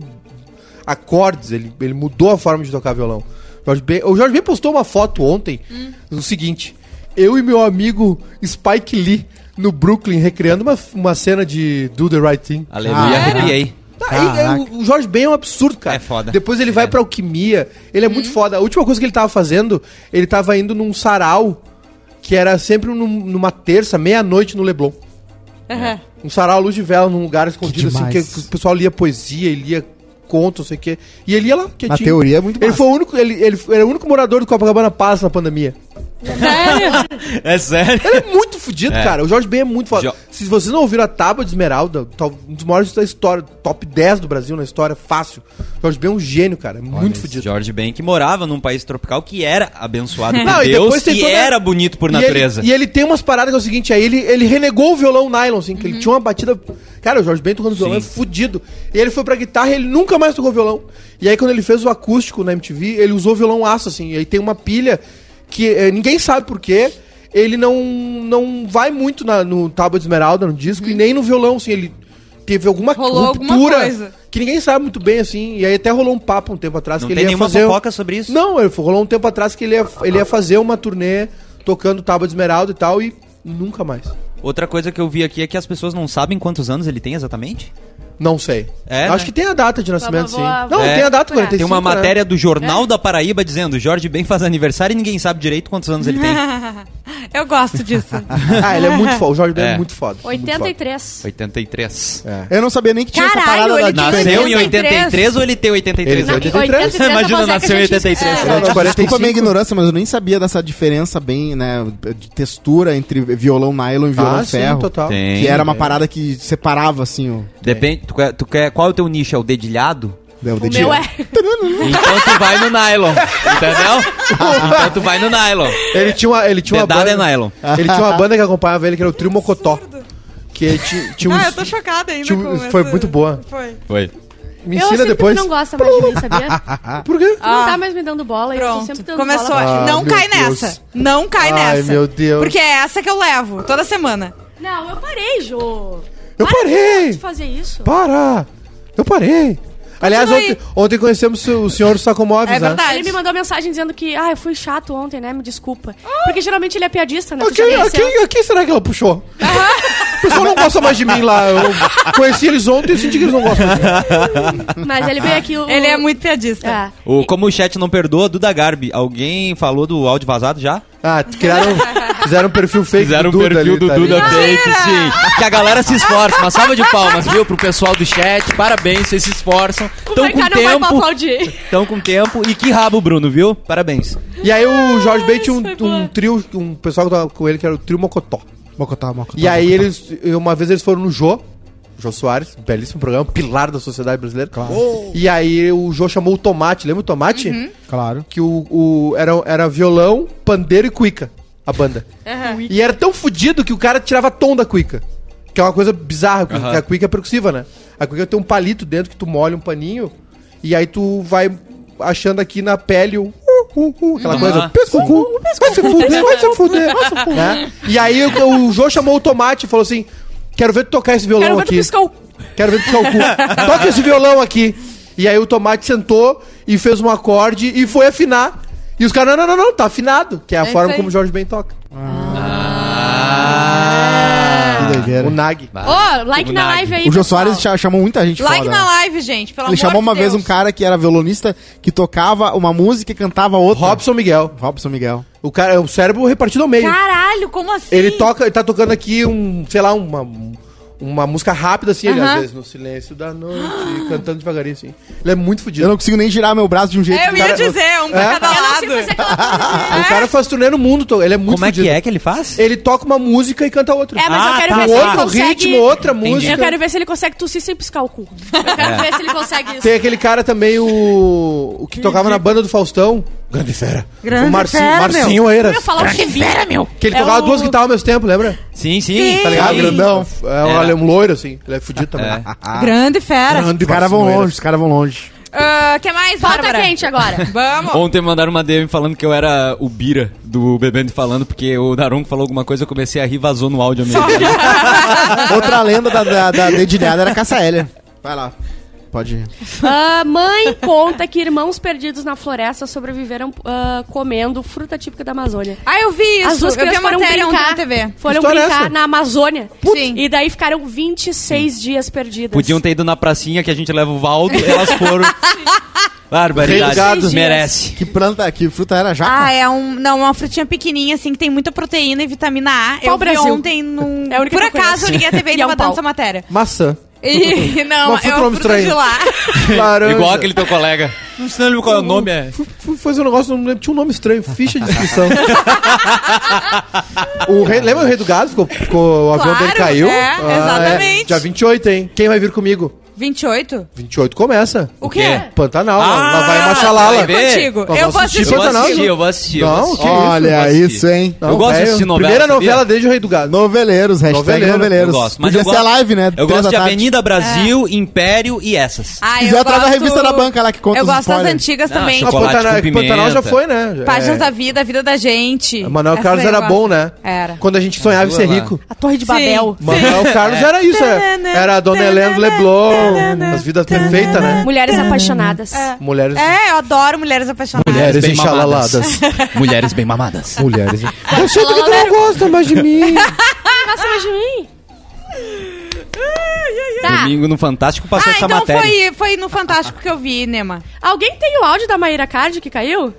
acordes. Ele, ele mudou a forma de tocar violão. Jorge Ben, o Jorge Ben postou uma foto ontem no seguinte: eu e meu amigo Spike Lee no Brooklyn recriando uma, uma cena de Do the Right Thing. Aleluia, Ah, arrepiei. Tá, aí, Caraca. o- Jorge Ben é um absurdo, cara. É foda. Depois ele vai É. pra alquimia. Ele é muito foda. A última coisa que ele tava fazendo, ele tava indo num sarau, que era sempre num- numa terça, meia-noite no Leblon. Aham. Um sarau à luz de vela, num lugar escondido, assim, demais. que o pessoal lia poesia, ele lia contos, não sei o quê. E ele ia lá, quietinho. Na teoria é muito Ele massa. foi o único, ele, ele foi- era o único morador do Copacabana Palace na pandemia. Sério? [LAUGHS] É sério? Ele é muito fudido, É. cara. O Jorge Ben é muito foda. Jo- Se vocês não ouviram a Tábua de Esmeralda, um dos maiores da história, top 10 do Brasil na história, fácil. O Jorge Ben é um gênio, cara. É muito fudido. Jorge Ben, que morava num país tropical que era abençoado por Não, e Deus e toda- era bonito por E natureza. ele- E ele, tem umas paradas que é o seguinte, aí ele, ele renegou o violão nylon, assim, que ele tinha uma batida... Cara, o Jorge Ben tocando violão é Sim. fudido. E ele foi pra guitarra e ele nunca mais tocou violão. E aí quando ele fez o acústico na MTV, ele usou violão aço, assim. E aí tem uma pilha que eh, ninguém sabe por quê. Ele não, não vai muito na- no Tábua de Esmeralda, no disco, e nem no violão, assim. Ele teve alguma Rolou alguma ruptura coisa. que ninguém sabe muito bem, assim. E aí até rolou um papo um tempo atrás Não que tem ele ia fazer... um- fofoca sobre isso? Não, ele rolou um tempo atrás que ele ia, ele ia fazer uma turnê tocando Tábua de Esmeralda e tal, e nunca mais. Outra coisa que eu vi aqui é que as pessoas não sabem quantos anos ele tem exatamente. Não sei. É, Acho né? que tem a data de nascimento, sim. Não, É. tem a data, 45, Tem uma né? matéria do Jornal da Paraíba dizendo Jorge Ben faz aniversário e ninguém sabe direito quantos anos ele tem. [LAUGHS] Eu gosto disso. [LAUGHS] Ah, ele é muito foda. O Jorge Ben é, É. muito foda. muito 83. 83. foda. É. Eu não sabia nem que tinha essa Caralho, parada da diferença. Nasceu em 83. 83 ou ele tem 83? Ele tem anos? 83. Imagina, é nasceu em gente- 83. É. Não, 45. Desculpa a minha ignorância, mas eu nem sabia dessa diferença bem, né, de textura entre violão nylon e violão Ah, sim, ferro. total. Tem. Que era uma parada que separava, assim, o... Depende, tu quer, tu quer, qual é o teu nicho? É o dedilhado? o O meu é. Então tu vai no nylon, entendeu? Então tu vai no nylon. Ele tinha uma, ele tinha uma Dedado banda. é nylon. Ele tinha uma banda que acompanhava ele, que era o Trio Mocotó. Que ele tinha, tinha uns- Ah, eu tô chocada ainda tinha com Foi essa- muito boa. Foi. Foi. Me eu ensina sinto depois. não gosta mais de mim, sabia? [LAUGHS] Por quê? Ah. Não tá mais me dando bola e eu tô Pronto, sempre dando começou. Ah, não cai Deus. nessa. Não cai Ai, nessa. meu Deus. Porque é essa que eu levo toda semana. Não, eu parei, Jô. Eu Para parei. de fazer isso. Para! Eu parei. Aliás, ontem, ontem conhecemos o senhor Sacomóveis, É né? verdade. Ele me mandou mensagem dizendo que, ah, eu fui chato ontem, né? Me desculpa. Porque geralmente ele é piadista, né? A Tu já quem, a, conheceu? quem, a quem será que ela puxou? O pessoal não gosta mais de mim lá. Eu conheci eles ontem e senti que eles não gostam de mim. Mas ele veio aqui. O... Ele é muito piadista. É. O, como o chat não perdoa, Duda Garbi. Alguém falou do áudio vazado já? Ah, criaram, [LAUGHS] fizeram um perfil fake Fizeram um do Duda perfil ali, do tá Duda? Fake, sim. Que a galera se esforça. Uma salva de palmas, viu? Pro pessoal do chat. Parabéns, vocês se esforçam. Estão com vai pra tempo. aplaudir. Estão com tempo. E que rabo, Bruno, viu? Parabéns. E aí o Jorge Ben tinha um, um trio, um pessoal que tava com ele que era o trio Mocotó. Mocotó, mocotó, E aí mocotó. eles, uma vez eles foram no Jô, Jô Soares, belíssimo programa, pilar da sociedade brasileira. E aí o Jô chamou o Tomate, lembra o Tomate? Claro. Que o, o- era, era violão, pandeiro e cuica, a banda. E era tão fudido que o cara tirava tom da cuica. Que é uma coisa bizarra, porque Aham. a cuica é percussiva, né? A cuica tem um palito dentro que tu molha um paninho e aí tu vai achando aqui na pele o... uh, uh, uh, aquela coisa, pescocu, vai se fuder, vai se fuder, né? E aí o, o Jô chamou o Tomate e falou assim, quero ver tu tocar esse violão Quero ver tu aqui. piscar o. Quero ver tu piscar o cu. Toca esse violão aqui. E aí o Tomate sentou e fez um acorde e foi afinar. E os caras, não, não, não, não, tá afinado. Que é a É isso forma aí. como o Jorge Ben toca. Que doideira. O Nag. Ô, like o na live aí. O Jô pessoal. Soares cha- chamou muita gente Like foda. na live, gente, pelo Ele amor chamou de uma vez Deus. um cara que era violonista que tocava uma música e cantava outra. Robson Miguel. Robson Miguel. O cara, o cérebro repartido ao meio. Caralho, como assim? Ele toca, ele tá tocando aqui um, sei lá, uma, uma música rápida, assim, ele, Aham. às vezes, no silêncio da noite, [GASPS] cantando devagarinho, assim. Ele é muito Eu fodido. não consigo nem girar meu braço de um jeito É, eu que ia cara- dizer, um pra É? cada Eu não lado. sei fazer aquela [LAUGHS] O cara faz turnê no mundo todo, ele é muito Como é fudido. que é que ele faz? Ele toca uma música e canta outra. É, mas Ah, eu quero tá, ver Um se ele outro consegue... ritmo, outra Entendi. música. Eu quero ver se ele consegue tossir sem piscar o cu. Eu quero ver se ele consegue isso. Tem aquele cara também, o. O que tocava na banda do Faustão. Grande fera. Grande o Marcinho, fera, Marcinho Eu Eiras. ia falar o Chevy. Que ele É tocava o- duas guitarras ao mesmo tempo, lembra? Sim, sim. Tá ligado? Sim. Grandão. É um, Era. um loiro, assim. Ele é fudido também. É. [LAUGHS] Grande fera. Grande Os caras vão longe, os caras vão longe. Ah, que mais, Bárbara? quente agora. [LAUGHS] Vamos. Ontem mandaram uma DM falando que eu era o Bira do Bebendo Falando, porque o Daronco falou alguma coisa, eu comecei a rir, vazou no áudio mesmo. [LAUGHS] Outra lenda da, da, da dedilhada era a Caça Hélia. Vai lá. Pode ir. Ah, mãe conta que irmãos perdidos na floresta sobreviveram ah, comendo fruta típica da Amazônia. Ah, eu vi isso. As duas eu crianças foram brincar, na TV. foram História é brincar essa? na Amazônia. Sim. E daí ficaram 26 dias perdidas. Podiam ter ido na pracinha que a gente leva o Valdo, elas foram. [LAUGHS] Barbaridade. Merece. Que planta, que fruta era jaca? Ah, é um, não, uma frutinha pequenininha, assim, que tem muita proteína e vitamina A. Pau eu vi Brasil. ontem num... É a única Por acaso, eu liguei a TV e é um tava dando essa matéria. Maçã. E, [LAUGHS] não, é nome uma fruta de estranho. lá. [LAUGHS] Laranja. Igual aquele teu colega. Não sei lembro qual é o nome, é. Fui, fui fazer um negócio, não lembro, tinha um nome estranho, ficha de inscrição. [LAUGHS] o rei, lembra o rei do gado? Ficou, ficou- o avião Claro, dele caiu? é, exatamente. Dia 28, hein? Quem vai vir comigo? 28? 28 começa. O quê? Pantanal, Ah, lá vai vai Machalala. ver? Contigo. Nós Eu vamos vou assistir assistir Eu vou Pantanal. assistir, eu vou assistir. eu vou Não, assistir. que isso? Olha eu gosto isso, hein? Não, Eu gosto de assistir novela, Primeira sabia? novela desde o Rei do Gado. Noveleiros, hashtag Noveleiro. noveleiros. Eu gosto. Mas Podia eu ser gosto, a live, né? Eu gosto da de tarde. Avenida Brasil, Império e essas. Ah, Se quiser, atrás da revista da banca lá que conta Eu os gosto das antigas Não, também. Ah, Pantanal, já foi, né? Páginas É. da vida, a vida da gente. Manuel Essa Carlos era gosto. bom, né? Era. Quando a gente sonhava em ser rico. A Torre de Babel. Manuel Carlos era isso, é. era a Dona Helena Leblon, as vidas perfeitas, né? Mulheres apaixonadas. Mulheres, É, eu adoro mulheres apaixonadas. mulheres bem enxalaladas. Mulheres bem mamadas. mulheres. Eu sei porque tu não gosta mais de mim. [LAUGHS] Gosta mais de mim? Tá. Domingo no Fantástico passou Ah, essa então matéria. foi, foi no Fantástico que eu vi, Nema. Alguém tem o áudio da Maíra Card que caiu?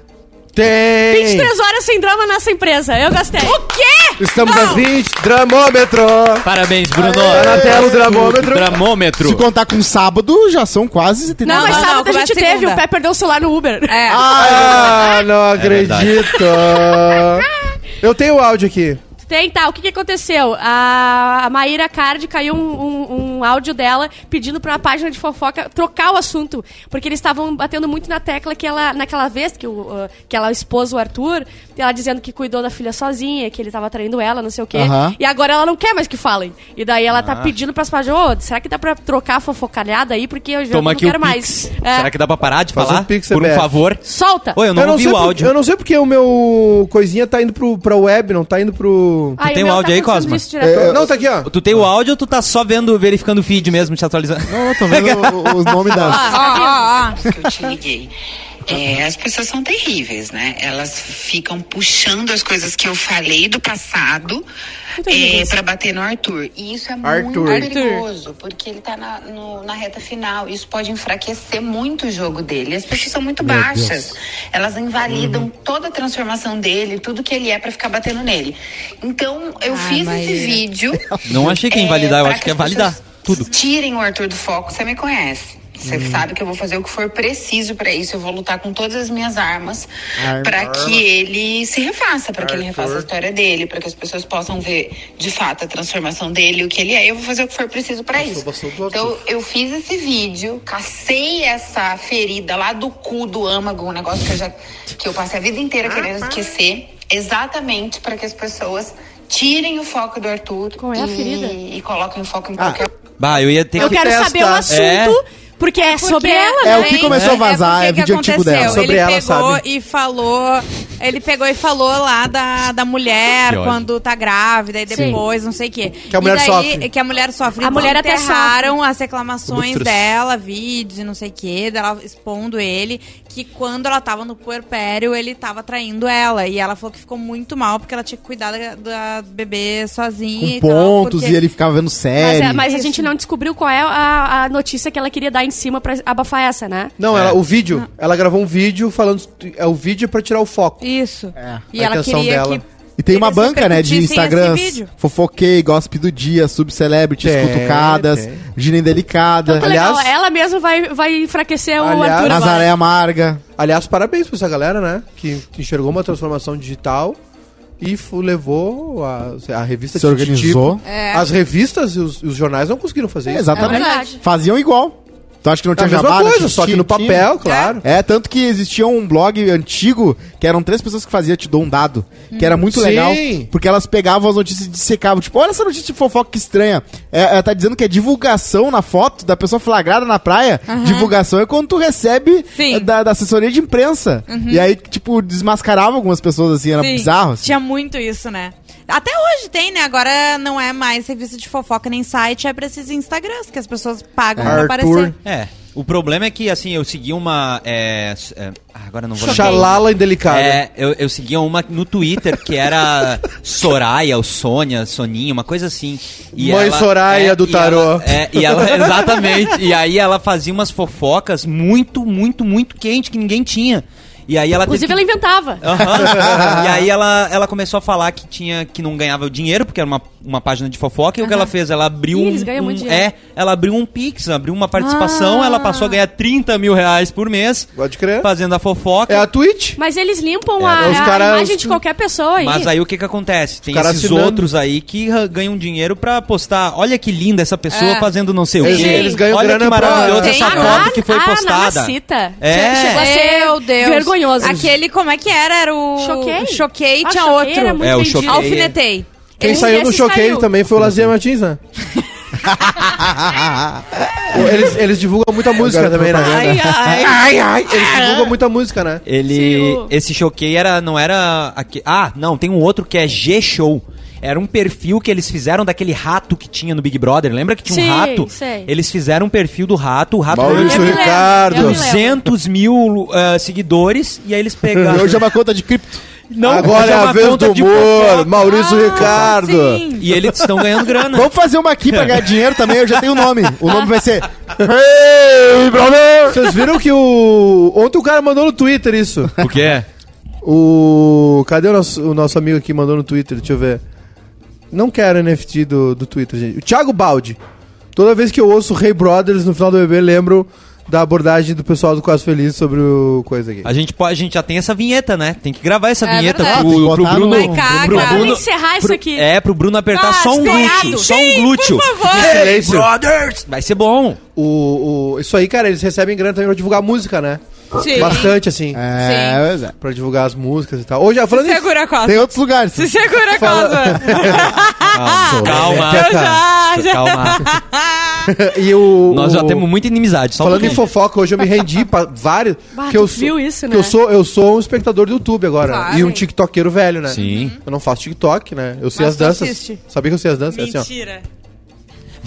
Tem. 23 horas sem drama nessa empresa. Eu gostei. O quê? Estamos às 20. Dramômetro. Parabéns, Bruno. Tá na tela o dramômetro. Dramômetro. Se contar com sábado, já são quase 70 Não, mas não, sábado a começa gente teve. segunda. O Pé perdeu o celular no Uber. [LAUGHS] É. Ah, não acredito. [LAUGHS] Eu tenho o áudio aqui. Tem, tá. O que, que aconteceu? A, a Maíra Card caiu um, um- um áudio dela pedindo pra página de fofoca trocar o assunto. Porque eles estavam batendo muito na tecla que ela, naquela vez que, o, uh, que ela expôs o Arthur, ela dizendo que cuidou da filha sozinha, que ele tava traindo ela, não sei o quê. E agora ela não quer mais que falem. E daí ela tá pedindo pras páginas, ô, será que dá pra trocar a fofocalhada aí? Porque eu já Toma não aqui quero o mais. É. Será que dá pra parar de Faz falar? um Pix, Por um favor. Solta! Oi, eu não eu ouvi sei o por- áudio. Eu não sei porque o meu coisinha tá indo pro, pra web, não tá indo pro. Ai, tem o meu áudio tá aí, Cosma? isso direto. É, não, tá aqui, ó. Tu tem o áudio ou tu tá só vendo, verificando o feed mesmo, te atualizando? Não, eu tô vendo [LAUGHS] os nomes das. Ó, ó, ó. que eu te liguei. É, as pessoas são terríveis, né? Elas ficam puxando as coisas que eu falei do passado é, para bater no Arthur. E isso é Arthur. muito perigoso, porque ele tá na, no- na reta final. Isso pode enfraquecer muito o jogo dele. As pessoas são muito baixas. Elas invalidam Uhum. toda a transformação dele, tudo que ele é para ficar batendo nele. Então, eu Ai, fiz Maíra. esse vídeo. [LAUGHS] Não achei que ia invalidar, eu pra acho que é validar tudo. Tirem o Arthur do foco, você me conhece. Você Uhum. sabe que eu vou fazer o que for preciso pra isso. Eu vou lutar com todas as minhas armas Arma. pra que ele se refaça, pra que ele refaça a história dele, pra que as pessoas possam ver de fato a transformação dele, o que ele é. Eu vou fazer o que for preciso pra isso. passou. Então eu fiz esse vídeo, cacei essa ferida lá do cu do âmago, um negócio que eu já que eu passei a vida inteira querendo esquecer, exatamente pra que as pessoas tirem o foco do Arthur Qual é a e, ferida? e coloquem o foco em Ah. qualquer Bah, eu ia ter Eu que... quero testa. saber o assunto, É. porque é sobre Porque ela, É né? o que começou a vazar, porque é vídeo que antigo aconteceu? dela. Sobre Ele ela, pegou sabe? e falou Ele pegou e falou lá da, da mulher Que ódio. quando tá grávida e depois, não sei o quê. Que a mulher e daí, sofre. Que a mulher sofre. A mulher até enterraram as reclamações dela, vídeos e não sei o quê, dela expondo ele, que quando ela tava no puerpério, ele tava traindo ela. E ela falou que ficou muito mal porque ela tinha que cuidar da, da bebê sozinha Com e tal, pontos porque- e ele ficava vendo Mas, série. é- mas a gente não descobriu qual é a, a notícia que ela queria dar em cima pra abafar essa, né? Não, ela, o vídeo. Ela gravou um vídeo falando. É o vídeo pra tirar o foco. Isso. É. E A ela queria dela. que E tem uma banca, né, de Instagrams. Fofoquei, Gossip do Dia, Subcelebrities, Tem, Cutucadas, tem. Gina Indelicada, Então, Aliás- legal, ela mesma vai, vai enfraquecer o Aliás- Arthur agora. Nazaré Amarga. Aliás, parabéns pra essa galera, né? Que enxergou uma transformação digital e levou a, a revista Se organizou. Tipo. É. As revistas e os, os jornais não conseguiram fazer É, isso. exatamente. É. Faziam igual. Tu acha que não É tinha a mesma jabá, não coisa, só que no papel, claro. É, tanto que existia um blog antigo que eram três pessoas que faziam Te Dou um Dado, que era muito Sim. legal, porque elas pegavam as notícias e dissecavam. Tipo, olha essa notícia de fofoca que estranha. É, ela tá dizendo que é divulgação na foto da pessoa flagrada na praia. Divulgação é quando tu recebe é, da, da assessoria de imprensa. E aí, tipo, desmascarava algumas pessoas, assim, era Sim, bizarro. Assim. Tinha muito isso, né? Até hoje tem, né? Agora não é mais revista de fofoca nem site, é pra esses Instagrams que as pessoas pagam pra Arthur. aparecer. É. O problema é que, assim, eu segui uma. é, é, ah, agora não vou. Xalala indelicada. É, eu, eu seguia uma no Twitter que era Soraya, ou Sônia, Soninha, uma coisa assim. E Mãe Soraya do e tarô. ela- é, e ela, [LAUGHS] exatamente. E aí ela fazia umas fofocas muito, muito, muito quente que ninguém tinha. E aí ela Inclusive, ela que- inventava. Aham. e aí ela, ela começou a falar que tinha que não ganhava dinheiro, porque era uma, uma página de fofoca, e o que ela fez? Ela abriu Ih, um, eles ganham um- muito dinheiro. É, ela abriu um Pix, abriu uma participação, Ah. ela passou a ganhar 30 mil reais por mês Pode crer. fazendo a fofoca. É a Twitch. Mas eles limpam É, a, os a imagem os- de qualquer pessoa aí. Mas aí o que que acontece? Tem caras esses assinando. outros aí que ah, ganham dinheiro pra postar. Olha que linda essa pessoa É. fazendo não sei o Eles- quê. eles ganham Olha grana que pra- maravilhosa Tem essa a foto que foi ah, postada. Mamacita. É. Chegou a ser Meu Deus. vergonhoso. Aquele, como é que era? Era o. Choquei? Choquei, Ah, tinha choquei outro. muito É, o vendido. choquei. Alfinetei. Quem saiu no choqueio saiu. também foi o Lazier Martins, né? [LAUGHS] eles, eles divulgam muita música Agora também, né? Ai, ai. ai, ai. Eles divulgam muita música, né? Ele. Sim, o- Esse choquei era. Não era. aque- Ah, não, tem um outro que é G-Show. Era um perfil que eles fizeram daquele rato que tinha no Big Brother. Lembra que tinha Sim, um rato? sei. Eles fizeram um perfil do rato. O rato Maurício Eu Ricardo. eu me lembro. 200 mil ah, seguidores. E aí eles [LAUGHS] pegaram. Hoje é uma conta de cripto. Não, Agora hoje é a vez do humor. Maurício Ah, Ricardo. sim. E eles estão ganhando grana. Vamos fazer uma aqui pra ganhar dinheiro também, eu já tenho o nome. O nome vai ser Hey, brother! Vocês viram que o. Ontem o cara mandou no Twitter isso. O quê? O. Cadê o nosso, o nosso amigo que mandou no Twitter? Deixa eu ver. Não quero NFT do, do Twitter, gente. O Thiago Baldi. Toda vez que eu ouço Hey Brothers no final do bebê, lembro da abordagem do pessoal do Quase Feliz sobre o coisa aqui. A gente, pode, a gente já tem essa vinheta, né? Tem que gravar essa É vinheta verdade. pro, pro Bruno. no- Vai cá, pro Bruno encerrar isso aqui. É, pro Bruno apertar Ah, só um glúteo. Só um Sim, glúteo. por favor. Silêncio. Brothers! Vai ser bom. O, o, isso aí, cara, eles recebem grana também pra divulgar música, né? Sim. Bastante, assim. É, pois é. Pra divulgar as músicas e tal. Hoje, falando Se segura, Cosma. Tem outros lugares. Se segura, Fala- Cosma. [LAUGHS] Calma. Eu já, já. Calma. [LAUGHS] e o. Nós já temos muita inimizade. Só um Falando em pouquinho. fofoca, hoje eu me rendi pra vários. [LAUGHS] Bah, que eu viu sou, isso, que né? eu sou Eu sou um espectador do YouTube agora. Claro. E um tiktokeiro velho, né? Sim. Eu não faço TikTok, né? Eu sei Mas as danças. assiste. Sabia que eu sei as danças? É assim, ó. Mentira.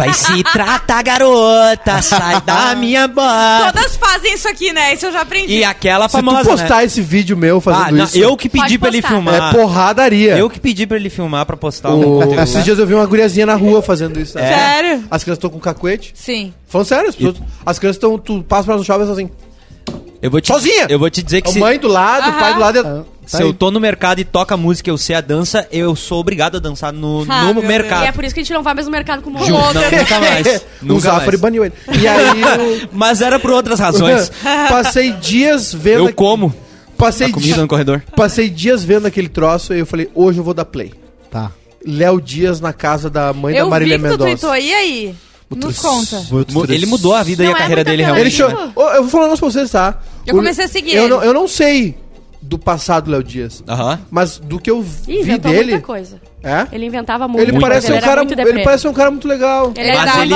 Vai se tratar, garota. Sai da [LAUGHS] minha boca. Todas fazem isso aqui, né? Isso eu já aprendi. E aquela Se tu famosa, postar né? esse vídeo meu Ah, fazendo não, isso, eu que pedi Pode pra ele postar. filmar. é porradaria. Eu que pedi pra ele filmar pra postar O- um conteúdo. Esses dias eu vi uma guriazinha na rua fazendo isso. né? É. Sério? As crianças estão com cacuete. Sim. Falando sério, as, pessoas- as crianças estão. Tu passa pra no shopping e elas assim. Eu vou te, Sozinha? Eu vou te dizer que A se, mãe do lado, o pai do lado. e- se eu tô no mercado e toca música e eu sei a dança, eu sou obrigado a dançar no, Ah, no meu mercado. E é por isso que a gente não vai mais no mercado com o Momo. não, [LAUGHS] nunca mais. [LAUGHS] o Nunca Zafari mais. baniu ele. E aí [LAUGHS] eu Mas era por outras razões. passei dias vendo. Eu como Passei, a comida di- no corredor. passei dias vendo aquele troço e eu falei, hoje eu vou dar play. Tá. Léo Dias na casa da mãe Eu da Marília vi que tu Mendonça. tweetou. E aí? Nos conta. Ele mudou a vida e Não a é carreira dele coisa. Ele realmente. chama... Ô, Eu vou falar um negócio pra vocês, tá? Eu O- comecei a seguir eu ele. não, eu não sei do passado do Léo Dias. Aham. Mas do que eu Ih, vi inventou dele. muita coisa. É? Ele inventava muito. Ele parece, ele um cara, muito ele parece um cara muito legal. Ele Mas ele-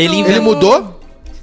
ele- Ele mudou?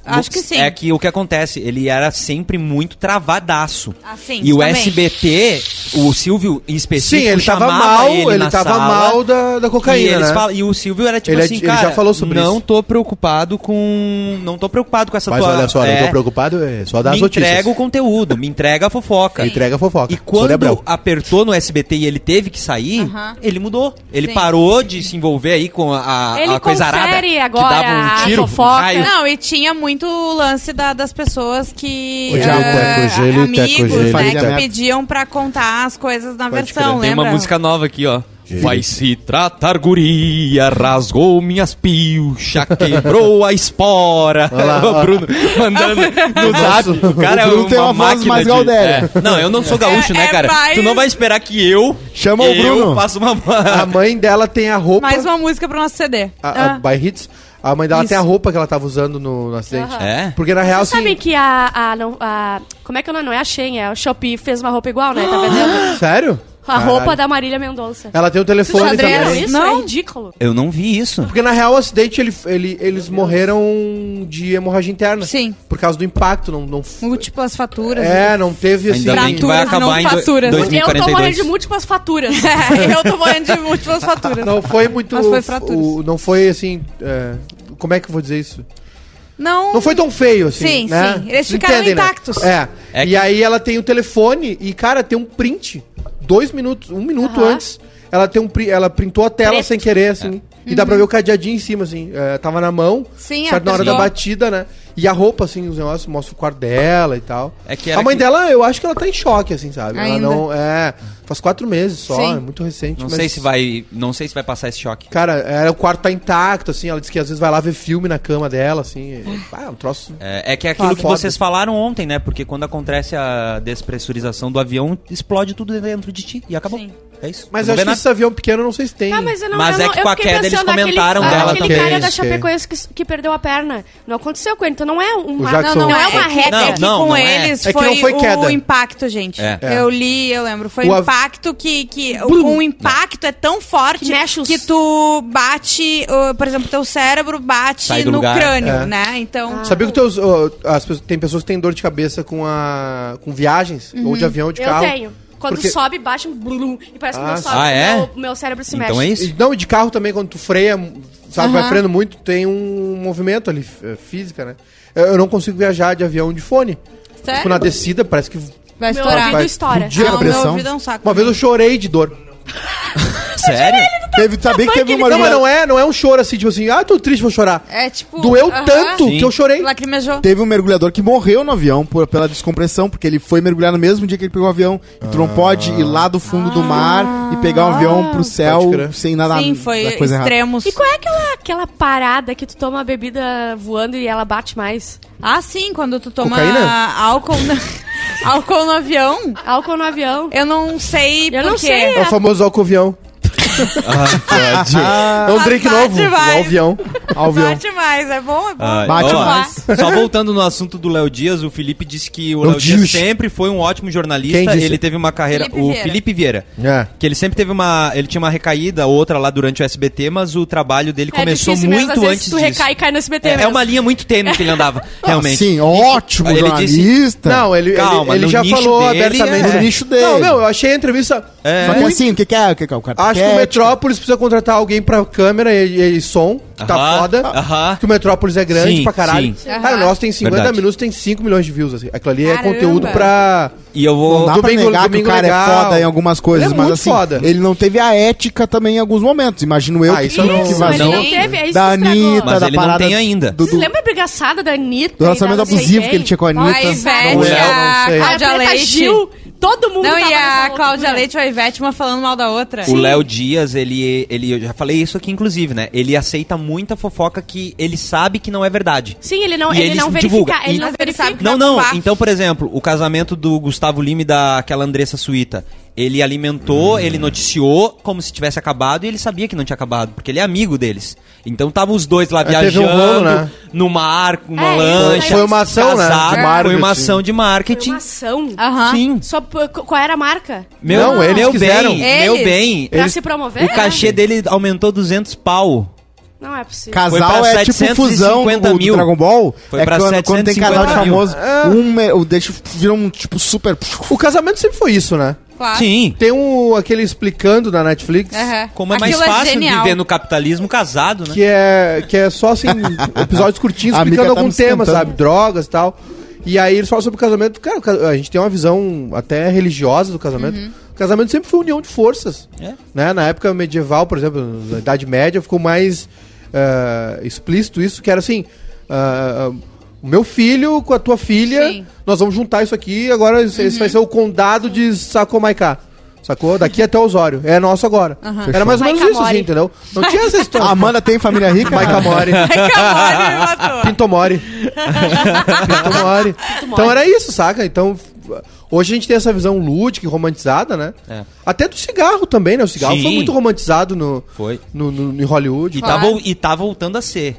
Acho que sim. É que o que acontece, ele era sempre muito travadaço. Ah, sim, e o também. SBT o Silvio em específico Sim, ele tava mal, ele, ele tava sala, mal da, da e, cocaína, eles né? falam- e o Silvio era tipo Ele é- assim, ele cara, já falou sobre não isso. tô preocupado com... Não tô preocupado com essa Mas tua... olha só, é, não tô preocupado, é só dar me as notícias. entrega o conteúdo, me entrega a fofoca. Me entrega a fofoca. E quando apertou no SBT e ele teve que sair, Aham. ele mudou. Ele Sim. parou de se envolver aí com a, a, Ele a coisa arada. confere que agora dava um a tiro, um fofoca. raio. Não, e tinha muito o lance da- das pessoas que. O diabo eh, é cogele, amigos, né? fazia Que pediam pra contar as coisas na Pode versão, crer. Tem lembra? uma música nova aqui, ó. Vai se tratar guria, rasgou minhas pilchas, quebrou a espora. Olha lá, [LAUGHS] o. Bruno mandando [LAUGHS] no zap. O cara O Bruno é tem uma, uma voz máquina mais de... É. Não, eu não sou gaúcho, É- né, é cara? mais- Tu não vai esperar que eu... Chama o eu Bruno. faça uma... A mãe dela tem a roupa. Mais uma música pro nosso CD. A, a Ah. By Hits. A mãe dela Isso. tem a roupa que ela tava usando no, no acidente. Aham. É? Porque na real, Vocês sabem assim. que a, a, não- a- Como é que eu não, não é a Shein, é o Shopee fez uma roupa igual, né? Tá [GASPS] vendendo? Sério? A Caralho. roupa da Marília Mendonça. Ela tem o Vocês telefone já viram também. isso? Não. É ridículo. Eu não vi isso. Porque na real o acidente ele, ele- eles morreram de hemorragia interna. Sim. Por causa do impacto. Não, não, Múltiplas faturas. é, não teve assim. Ainda bem que vai Fraturas, não acabar em do- faturas. Eu tô morrendo 2042. de múltiplas faturas. [LAUGHS] É, eu tô morrendo de múltiplas [LAUGHS] faturas. Não foi muito. Mas foi fraturas. o- não foi assim. é, como é que eu vou dizer isso? Não. Não foi tão feio assim. Sim, né? sim. Eles Vocês ficaram entendem, né? intactos. É. É e que- aí ela tem o telefone e, cara, tem um print. Dois minutos, um minuto Aham. antes. Ela tem um ela printou a tela Preto. sem querer, assim. E dá pra ver o cadeadinho em cima, assim. É, tava na mão. Uhum. Sim, certo, na hora da batida, né? E a roupa, assim, os negócios, mostra o quarto dela e tal. É que a mãe que- dela, eu acho que ela tá em choque, assim, sabe? Ela Ainda. não. É. Faz quatro meses só, Sim. é muito recente. Não mas- sei se vai... Não sei se vai passar esse choque. Cara, é, o quarto tá intacto, assim. Ela disse que às vezes vai lá ver filme na cama dela, assim. e- Ah, um troço. É, é que é aquilo Ah, que foda. vocês falaram ontem, né? Porque quando acontece a despressurização do avião, explode tudo dentro de ti e acabou. Sim. É isso. Mas eu acho que nada. esse avião pequeno, eu não sei se tem. Ah, mas eu não, Mas eu é não, que com a queda eles pensando naquele- comentaram dela aquele também. cara da. Chapecoense que, que perdeu a perna. Não aconteceu com ele, então não é uma, Jackson- não, não é Não, uma é que- regra. Não, é que não, com não é. eles É que foi, não foi queda. o impacto, gente. É. É. Eu li, eu lembro. Foi O o av- impacto que. que o, o impacto é tão forte Que mexe os- que tu bate, uh, por exemplo, teu cérebro bate no lugar. crânio, É. né? Então. Sabia que teus, ó, as tem pessoas que têm dor de cabeça com, a, com viagens, ou de avião ou de Eu carro. tenho. Quando Porque- sobe, um blum, e parece que Ah, meu, sim. sobe, Ah, é? meu, meu cérebro se Então mexe. é isso. E, não, e de carro também, quando tu freia, sabe, vai Aham. freando muito, tem um movimento ali, f- física, né? Eu, eu não consigo viajar de avião de fone. Sério? Tipo, na descida, parece que... Vai Meu estourar. ouvido Vai estoura. a Não, pressão. meu ouvido é um saco. Uma vez eu chorei de dor. Sério? Teve, sabia que teve uma Não, mas não é, não é um choro assim, tipo assim, ah, tô triste, vou chorar. É tipo. Doeu aham. tanto Sim. que eu chorei. Lacrimejou. Teve um mergulhador que morreu no avião por- pela descompressão, porque ele foi mergulhar no mesmo dia que ele pegou o avião. E tu não pode ir lá do fundo do mar e pegar um avião pro céu sem nada Sim, foi da coisa errada. extremos. E qual é aquela, aquela parada que tu toma a bebida voando e ela bate mais? Ah, sim, quando tu toma Cocaína? álcool, no... álcool no avião. Álcool no avião. Eu não sei Eu por não quê. sei. É o famoso álcool avião. Ah, É um drink bate novo, demais. o avião. ao avião. Bate mais, é bom, é bom. Ah, Bate ó, mais. Só voltando no assunto do Léo Dias, o Felipe disse que o Léo Dias Dias. sempre foi um ótimo jornalista. Quem disse? Ele teve uma carreira. Felipe o Vieira. Felipe Vieira. É. Que ele sempre teve uma. Ele tinha uma recaída, outra lá durante o SBT, mas o trabalho dele começou é mesmo, muito vezes, antes tu disso. recai e cai no SBT É, é mesmo. uma linha muito tênue que ele andava, [LAUGHS] realmente. Sim, ótimo Ele disse- jornalista. Não, ele, Calma, ele, ele já falou dele, abertamente. é. No nicho dele. Não, meu, eu achei a entrevista. É. Só que assim, o que, que é? O que, que é? O cara Acho que Metrópolis precisa contratar alguém pra câmera e, e som, que tá Aham, foda. aham. Que o Metrópolis é grande Sim, pra caralho. sim. Cara, o nosso tem 50 Verdade. minutos, tem 5 milhões de views. Assim. Aquilo ali é Caramba. conteúdo pra. E eu Não vou. dá pra Domingo- negar que o Domingo cara Legal. é foda em algumas coisas, Ele é mas muito assim, foda. ele não teve a ética também em alguns momentos. Imagino eu Ah, que, isso eu não- que ele vazou. não teve, é isso da que estragou. Anitta, Mas da ele não parada tem ainda. Do, Vocês do, lembram a brigaçada da Anitta? do e relacionamento da não sei abusivo quem? que ele tinha com a A Anitta. Ivete, Não, não sei. a A Preta. Gil, todo mundo Não, tava e a. Cláudia Leite e a Ivete, uma falando mal da outra. O Léo Dias, ele, ele. Eu já falei isso aqui, inclusive, né? Ele aceita muita fofoca que ele sabe que não é verdade. Sim, ele não, E ele ele não divulga. verifica. Ele E- não verifica. que Não, não. Então, por exemplo, o casamento do Gustavo Lima e daquela Andressa Suíta. Ele alimentou, ele noticiou como se tivesse acabado e ele sabia que não tinha acabado, porque ele é amigo deles. Então tava os dois lá É, teve viajando um rolo, né? no mar, com uma É, lancha. Foi uma ação, né, de casaco, Foi marketing. uma ação de Foi marketing. uma ação. Aham. Sim. Só, p- qual era a marca? Meu, Não, eles meu quiseram. bem, meu Eles. bem. Pra Eles- se promover? O cachê dele aumentou 200 pau. Não é possível. Casal pra é tipo 750 fusão do, do mil. Dragon Ball. Foi é pra quando, quando tem casal de 750 mil. famoso. Um me- o deixa vira um tipo super. O casamento sempre foi isso, né? Claro. Sim. Tem um, aquele explicando na Netflix. Como é mais Aquilo fácil genial. viver no capitalismo casado, né? Que é, que é só assim, [LAUGHS] episódios curtinhos explicando tá algum tema, esquentando. sabe? Drogas e tal. E aí eles falam sobre o casamento. Cara, a gente tem uma visão até religiosa do casamento. O casamento sempre foi união de forças. É. Né? Na época medieval, por exemplo, na Idade Média, ficou mais ah, explícito isso, que era assim. ah, o meu filho com a tua filha, Sim. nós vamos juntar isso aqui, agora esse esse vai ser o condado de Sacomaiká. Sacou? Daqui até Osório. É nosso agora. Era mais ou menos Maica isso, assim, Mori. entendeu? Não tinha essa história. A Amanda tem família rica? Maica Mori. Acabou, me matou. Pintomori. Pintomori. Então era isso, saca? Então, hoje a gente tem essa visão lúdica e romantizada, né? É. Até do cigarro também, né? O cigarro Sim. foi muito romantizado no, Foi. no, no- em Hollywood. E, Claro. tá, e tá voltando a ser.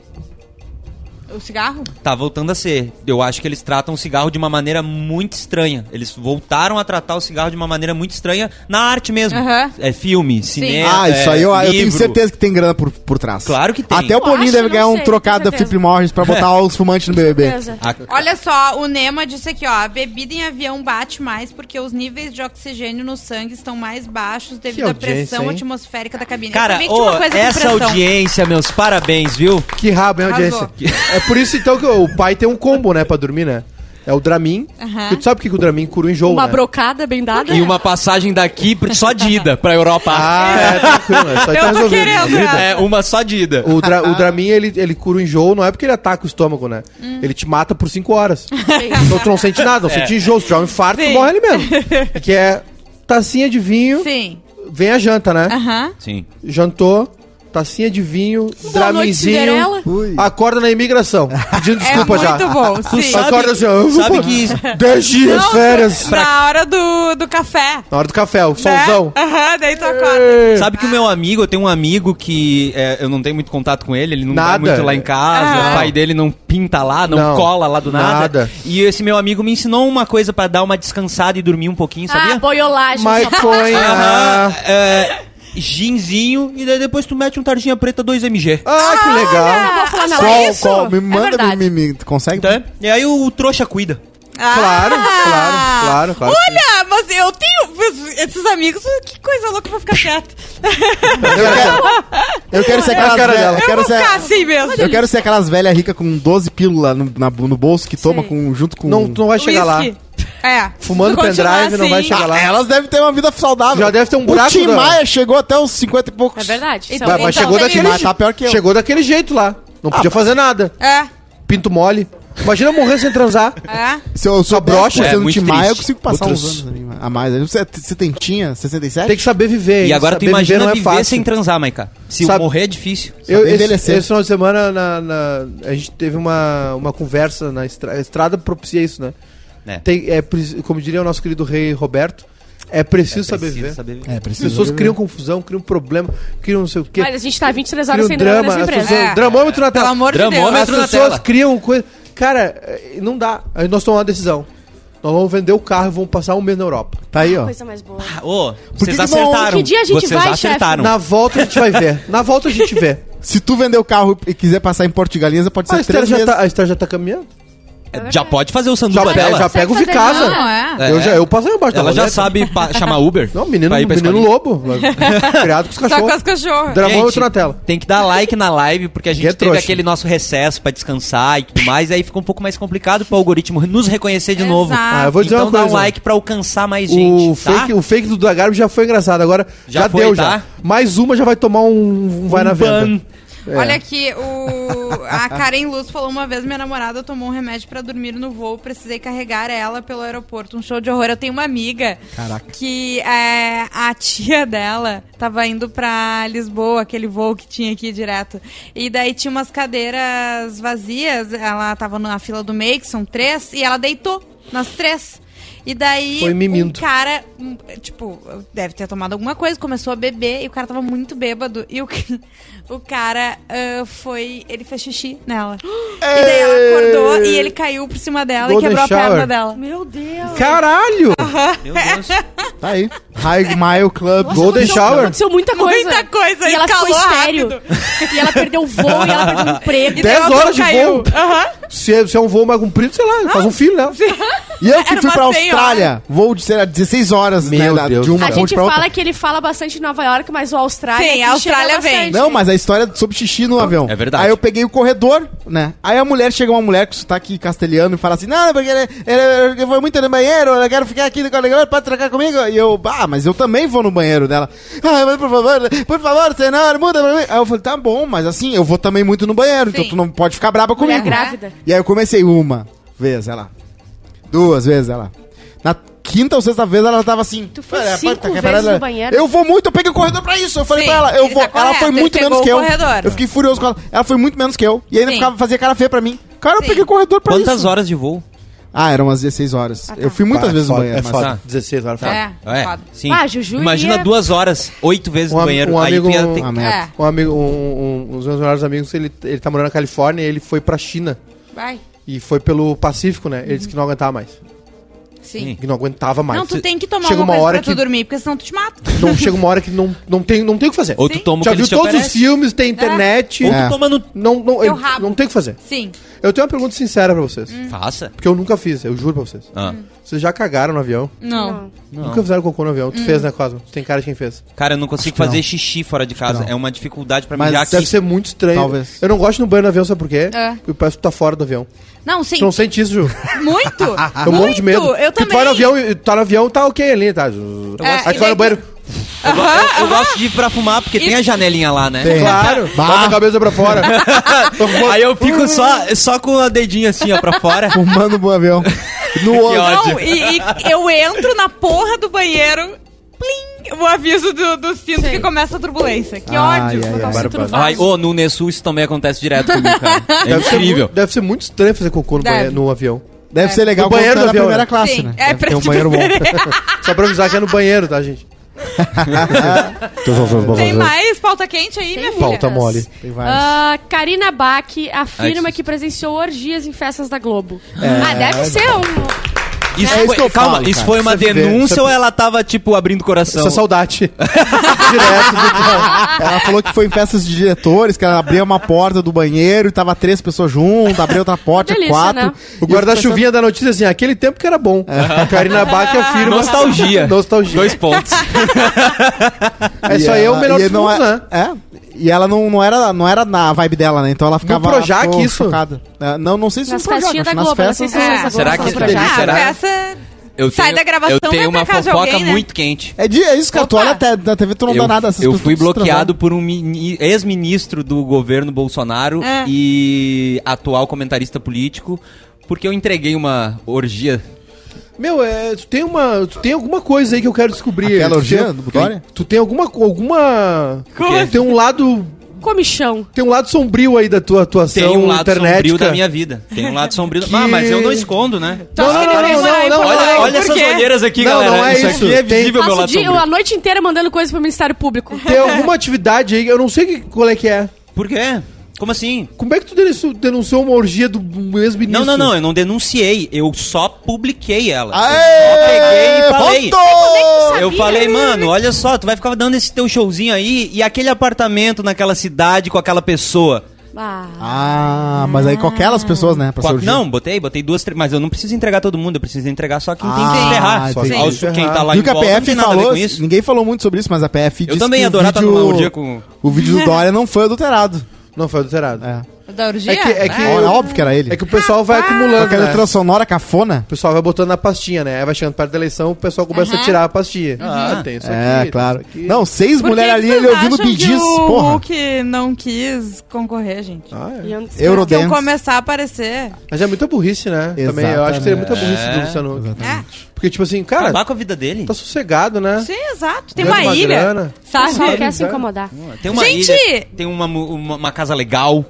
O cigarro? Tá voltando a ser. Eu acho que eles tratam o cigarro de uma maneira muito estranha. Eles voltaram a tratar o cigarro de uma maneira muito estranha na arte mesmo. Aham. É filme, cinema. Ah, isso aí eu, eu tenho livro. certeza que tem grana por, por trás. Claro que tem. Até o Eu Boninho acho, deve não ganhar um sei, trocado da certeza. Philip Morris pra botar [LAUGHS] os fumantes no BBB. Beleza. A- Olha só, o Nema disse aqui, ó, a bebida em avião bate mais porque os níveis de oxigênio no sangue estão mais baixos devido à audiência, pressão hein? atmosférica da cabine. Eu Cara, sabia que tinha ô, uma coisa com essa pressão. audiência, meus parabéns, viu? Que rabo, hein, audiência? Arrasou. É por isso, então, que o pai tem um combo, né, pra dormir, né? É o Dramin. Porque tu sabe por que que o Dramin cura o enjoo, Uma né? brocada bem dada. E uma passagem daqui só de ida pra Europa. Ah, é, tranquilo. É só Eu tá tô resolvido. querendo, né? É, uma só de ida. O, dra, o Dramin, ele, ele cura o enjoo, não é porque ele ataca o estômago, né? Ele te mata por 5 horas. [LAUGHS] Então tu não sente nada, não sente enjoo. Se tiver um infarto, tu Sim. morre ali mesmo. [LAUGHS] Que é tacinha de vinho, Sim. vem a janta, né? Aham. Sim. Jantou, tacinha de vinho, Boa Draminzinho, acorda na imigração, pedindo [LAUGHS] É desculpa muito já. bom, sim. sabe- Acorda assim, eu vou sabe pra- que- 10 dias, Não, férias. Na hora do, do café. Na hora do café, o né? solzão. Aham, daí tu acorda. Sabe que o meu amigo, eu tenho um amigo que é, eu não tenho muito contato com ele, ele não Nada. vai muito lá em casa, Ah. o pai dele não pinta lá, não, Não, cola lá do nada. nada. E esse meu amigo me ensinou uma coisa pra dar uma descansada e dormir um pouquinho, Ah, sabia? boiolagem. Mas foi. Aham, Ah, é, ginzinho e daí depois tu mete um tardinha preta 2mg. ah, que legal. Vou falar na Qual, live. qual? Me É manda, verdade. me, me, me- consegue? Tá? E aí o trouxa cuida. Claro, claro, claro, claro. Olha, mas eu tenho esses amigos, que coisa louca pra ficar quieto. Eu quero, eu quero ser aquelas cara velhas. dela. Eu quero vou ser, ficar assim mesmo. eu quero ser aquelas velhas ricas com 12 pílulas no, na- no bolso que toma com, junto com. Não, tu não vai chegar lá. Whisky. É. Fumando [LAUGHS] pendrive, não vai assim- chegar lá. Ah, elas devem ter uma vida saudável. Já deve ter um buraco O Tim da- Maia chegou até os 50 e poucos. É verdade. Então, Mas, mas então, chegou tem daquele Mas tá pior que eu. Chegou daquele jeito lá. Não podia fazer nada. É. Pinto mole. Imagina morrer sem transar. É. Se eu sou brocha, brocha, é sendo Tim Maia, eu consigo passar Outros- uns anos ali a mais. Você, você tem, tinha 67? Tem que saber viver. E agora tu imagina viver não é viver fácil. sem transar, Maica. Se Sabe- morrer é difícil. Eu, esse, esse final de semana na, na- a gente teve uma, uma conversa na estrada. A estrada propicia isso, né? É. Tem, é, como diria o nosso querido rei Roberto, é preciso, saber Preciso viver. saber viver. É, As preciso. pessoas viver. criam confusão, criam problema, criam não sei o quê. Mas a gente tá 23 horas criam sem drama drama, nessa as empresa. pessoas, É. dramômetro na Pelo tela. amor de Dramômetro Deus. As pessoas criam coisa. Cara, eh, não dá. Aí nós tomamos uma decisão. Nós vamos vender o carro e vamos passar um mês na Europa. Tá aí, ó. Coisa mais boa. Ah, Ô, que vocês acertaram. que dia a gente vocês vai, acertaram. Na volta a gente vai ver. Na volta a gente vê. [LAUGHS] Se tu vender o carro e quiser passar em Porto de Galinhas, pode Ah, a ser Esther três meses. tá, a Esther já tá caminhando. Já pode fazer o Já, sanduba pega, dela. já pega o fazer Vicasa. Não, é. É. Eu, já, eu passo aí embaixo Ela da já sabe chamar Uber. Não, menino, pra ir pra menino lobo. [LAUGHS] Criado com os Só com cachorros. as cachorras. Dramômetro Gente, na tela. Tem que dar like na live, porque a gente Que é teve trouxa. aquele nosso recesso pra descansar e tudo mais, e aí fica um pouco mais complicado pro algoritmo nos reconhecer de Exato. novo. Ah, eu vou dizer então uma dá coisa. um like pra alcançar mais gente, O, tá? fake, o fake do Dagarbo já foi engraçado. Agora já, Já foi, deu, tá? já. Mais uma já vai tomar um, um vai Um na venda. ban. É. Olha aqui, o... a [LAUGHS] Karen Luz falou uma vez: minha namorada tomou um remédio pra dormir no voo, precisei carregar ela pelo aeroporto. Um show de horror. Eu tenho uma amiga Caraca. que é, a tia dela tava indo pra Lisboa, aquele voo que tinha aqui direto. E daí tinha umas cadeiras vazias, ela tava na fila do meio, que são três, e ela deitou nas três. E daí Foi um cara, tipo, deve ter tomado alguma coisa, começou a beber e o cara tava muito bêbado. E o, [LAUGHS] o cara ah, foi. Ele fez xixi nela. [GASPS] E daí ela acordou e ele caiu por cima dela Golden e quebrou shower. a perna dela. Meu Deus. Caralho! Meu Deus. [LAUGHS] Tá aí. High Mile Club. Golden Aconteceu- Shower. Aconteceu muita coisa. Muita coisa, E ela ficou estéreo. rápido. E ela perdeu o voo, e ela perdeu o [LAUGHS] emprego. E daí Dez ela não horas de caiu. voo. Aham. Se é, se é um voo mais comprido, sei lá, faz um filho, né? E eu [LAUGHS] que Era fui pra. Austrália, voo de sei lá, 16 horas, né? Meu da- Deus. De uma A gente pra outra. fala que ele fala bastante em Nova York, mas o Austrália. Sim, a Austrália vem. bastante. Não, mas a história sobre xixi no avião. É verdade. Aí eu peguei o corredor, né? Aí a mulher, chega uma mulher com sotaque castelhano e fala assim, não, porque ele, ele, ele foi muito no banheiro, eu quero ficar aqui no corredor, pode trocar comigo? E eu, ah, mas eu também vou no banheiro dela. [LAUGHS] Ah, mas por favor, por favor, senhor, muda pra mim. Aí eu falei, tá bom, mas assim, eu vou também muito no banheiro, então Sim. tu não pode ficar braba Mulher comigo. grávida. E aí eu comecei uma vez, ela. Duas vezes, ela. Na quinta ou sexta vez ela tava assim. Tu foi "Olha, cinco que vezes pariu." no banheiro? Eu vou muito, eu peguei o corredor pra isso. Eu falei Sim, pra ela, eu vou. tá ela correto, foi ele muito menos que eu. corredor. Eu fiquei furioso com ela. Ela foi muito menos que eu. E ainda Sim. ficava, fazia cara feia pra mim. Cara, eu Sim. peguei o corredor pra Quantas isso. horas de voo? Ah, eram umas 16 horas. tá. Eu fui muitas Ah, vezes no banheiro. É mas- foda. Tá. 16 horas, foda. É, É, foda. sim. Ah, Juju Imagina ia- duas horas, oito vezes Um no banheiro. um aí amigo- tu ia um- ter- Ah. É, Um amigo, um, um, um dos meus melhores amigos, ele, ele tá morando na Califórnia e ele foi pra China. vai. E foi pelo Pacífico, né? Ele disse que não aguentava mais. Sim. Que não aguentava mais. Não, tu tem que tomar Chega uma uma coisa hora pra tu que- dormir, porque senão tu te mata. Não chega uma hora que não, não, tem, não tem o que fazer. Ou tu toma Já viu todos os filmes, tem internet. Ou É. tu toma no... Não, não, rabo. não tem o que fazer. Sim. Eu tenho uma pergunta sincera pra vocês. Faça. Porque eu nunca fiz, eu juro pra vocês. Ah. Vocês já cagaram no avião? Não. Não. Nunca fizeram cocô no avião. Tu fez, né, Cosmo? Tu tem cara de quem fez. Cara, eu não consigo que não. fazer xixi fora de casa. É uma dificuldade pra Mas mijar aqui. Deve ser muito estranho. Talvez. Eu não gosto no banho no avião, sabe por quê? É. Porque parece que tu tá fora do avião. Não, sim. Tu não sente isso, Ju? [LAUGHS] Muito. Eu morro de medo. Eu Porque também. tu vai no avião e tu tá no avião, tá ok ali, tá? É, Aí tu vai no banheiro. Eu, go- eu- eu gosto de ir pra fumar, porque tem a janelinha lá, né? Tem. Claro, Bah. bota a cabeça pra fora. [LAUGHS] Aí eu fico só, só com a dedinha assim, ó, pra fora. Fumando no avião. [LAUGHS] No Que outro. ódio. Não, e, e eu entro na porra do banheiro, plim, o aviso do, do cinto Sim. que começa a turbulência. Que Ai, ódio. ai, o ai. Ai, ô, no Nessul isso também acontece direto comigo, cara. [LAUGHS] É Deve ser, incrível. muito, deve ser muito estranho fazer cocô no, banheiro, no avião. Deve ser legal No banheiro avião, primeira né? classe, Sim, né? é Deve pra ter um banheiro bom. [LAUGHS] Só pra avisar que é no banheiro, tá, gente? [LAUGHS] Tem mais pauta quente aí, minha filha? Pauta mole. Tem vários. Ah, Karina Bach afirma Ai, que presenciou orgias em festas da Globo. É. Ah, deve ser um. Isso É isso foi, que eu calma, falo, isso cara. foi uma é viver, denúncia é- ou ela tava, tipo, abrindo o coração? Isso é saudade. [LAUGHS] Direto do Ela falou que foi em festas de diretores, que ela abriu uma porta do banheiro e tava três pessoas juntas, abriu outra porta, Delícia, quatro. né? O guarda-chuvinha da notícia assim, aquele tempo que era bom. A Karina Bach afirma. Nostalgia. Nostalgia. Dois pontos. [LAUGHS] É isso aí, é o melhor dos mundos, é, né? É. E ela não, não, era, não era na vibe dela, né? Então ela ficava Projac, ficou isso? chocada. É, não, não sei se Nas no Projac, da nas Globo, não festas. sei se É. é. Será que Projac. Ah, será? a festa Eu Sai tenho, da gravação, eu tenho uma fofoca alguém, né? muito quente. É, de, é isso, cara. Tu Opa. olha até da TV, tu não dá eu, nada. essas eu fui bloqueado por um mini- ex-ministro do governo Bolsonaro É. e atual comentarista político, porque eu entreguei uma orgia. Meu, é, tu tem uma. Tu tem alguma coisa aí que eu quero descobrir. Aquela Tu orgia tem- do? Tu tem alguma. alguma Como Tem um lado. Comichão. Tem um lado sombrio aí da tua atuação Tem um lado internética. sombrio da minha vida. Tem um lado [LAUGHS] sombrio. Que- Ah, mas eu não escondo, né? Não, não, não, não, não, não, Olha, não, olha por essas olheiras aqui, Não, galera. não é isso, isso. aqui é Tem- visível meu lado dia, sombrio. a noite inteira mandando coisas pro Ministério Público. Tem alguma atividade aí, eu não sei que, qual é que é. Por quê? Como assim? Como é que tu denunciou, denunciou uma orgia do ex-ministro? Não, não, não, eu não denunciei, eu só publiquei ela. Eu Aê! só peguei e falei. Ponto! Eu falei, mano, olha só, tu vai ficar dando esse teu showzinho aí e aquele apartamento naquela cidade com aquela pessoa. Ah. Ah, mas aí com aquelas pessoas, né? Orgia. não, botei, botei duas, três, mas eu não preciso entregar todo mundo, eu preciso entregar só quem tem Ah, que ferrar. entendi. Só quem tá lá Viu em que a PF tem falou, com isso. ninguém falou muito sobre isso, mas a PF Eu disse também que ia o vídeo, com... o vídeo do [LAUGHS] Dória não foi adulterado. Não, foi adulterado. É. Da orgia? É que, é que, É óbvio que era ele. é que o pessoal vai acumulando, aquela né? trilha sonora cafona. O pessoal vai botando na pastinha, né? Aí vai chegando perto da eleição, o pessoal começa a tirar a pastinha. Ah, tem isso aqui. É, tem claro. isso aqui. Não, seis Por que mulheres ali, vocês ele ouvindo acham bidis, que o porra. Hulk não quis concorrer, gente. Ah, é. E eu- Que Eurodance. eu começar a aparecer. Mas é muita burrice, né? Também, eu acho que seria muita burrice do É. Luciano Huck. É. Porque, tipo assim, cara, Acabar com a vida dele. tá sossegado, né? Sim, exato. Tem Ganha uma uma ilha. grana. Só Sabe? quer se incomodar. Tem uma Gente! ilha, tem uma, mu- uma, uma casa legal.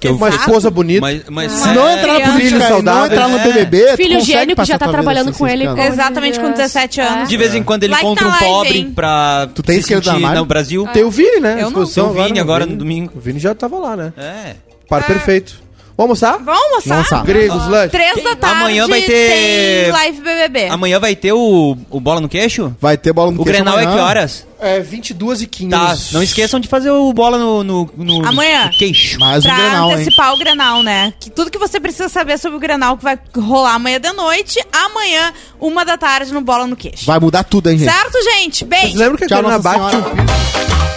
Que eu Uma esposa bonita. Mas, mas Se não é, entrar na política, não saudável. entrar no É. BBB, tu Filho gênio que já tá trabalhando com ele. com- Exatamente, com 17 anos. de vez em quando ele Like encontra um live, pobre hein? pra Tu tem se sentir live? no Brasil. Tem o Vini, né? Eu não. Tem o Vini né? agora no domingo. O Vini já tava lá, né? É. Par É. perfeito. Vamos almoçar? Vamos almoçar? Vamos almoçar. Gregos, lanche. Três da tarde Amanhã vai ter- tem live BBB. Amanhã vai ter o, o bola no queixo? Vai ter bola no O queixo Grenal é amanhã. que horas? É 22 e 15. Tá, não esqueçam de fazer o bola no, no, no- Amanhã. no queixo. Mais um pra Grenal, hein? antecipar o Grenal, né? Que tudo que você precisa saber sobre o Grenal que vai rolar amanhã de noite, amanhã, uma da tarde, no Bola no Queixo. Vai mudar tudo, hein, gente? Certo, gente? Vocês Beijo! lembram que a Tchau, Nossa tinha um Senhora.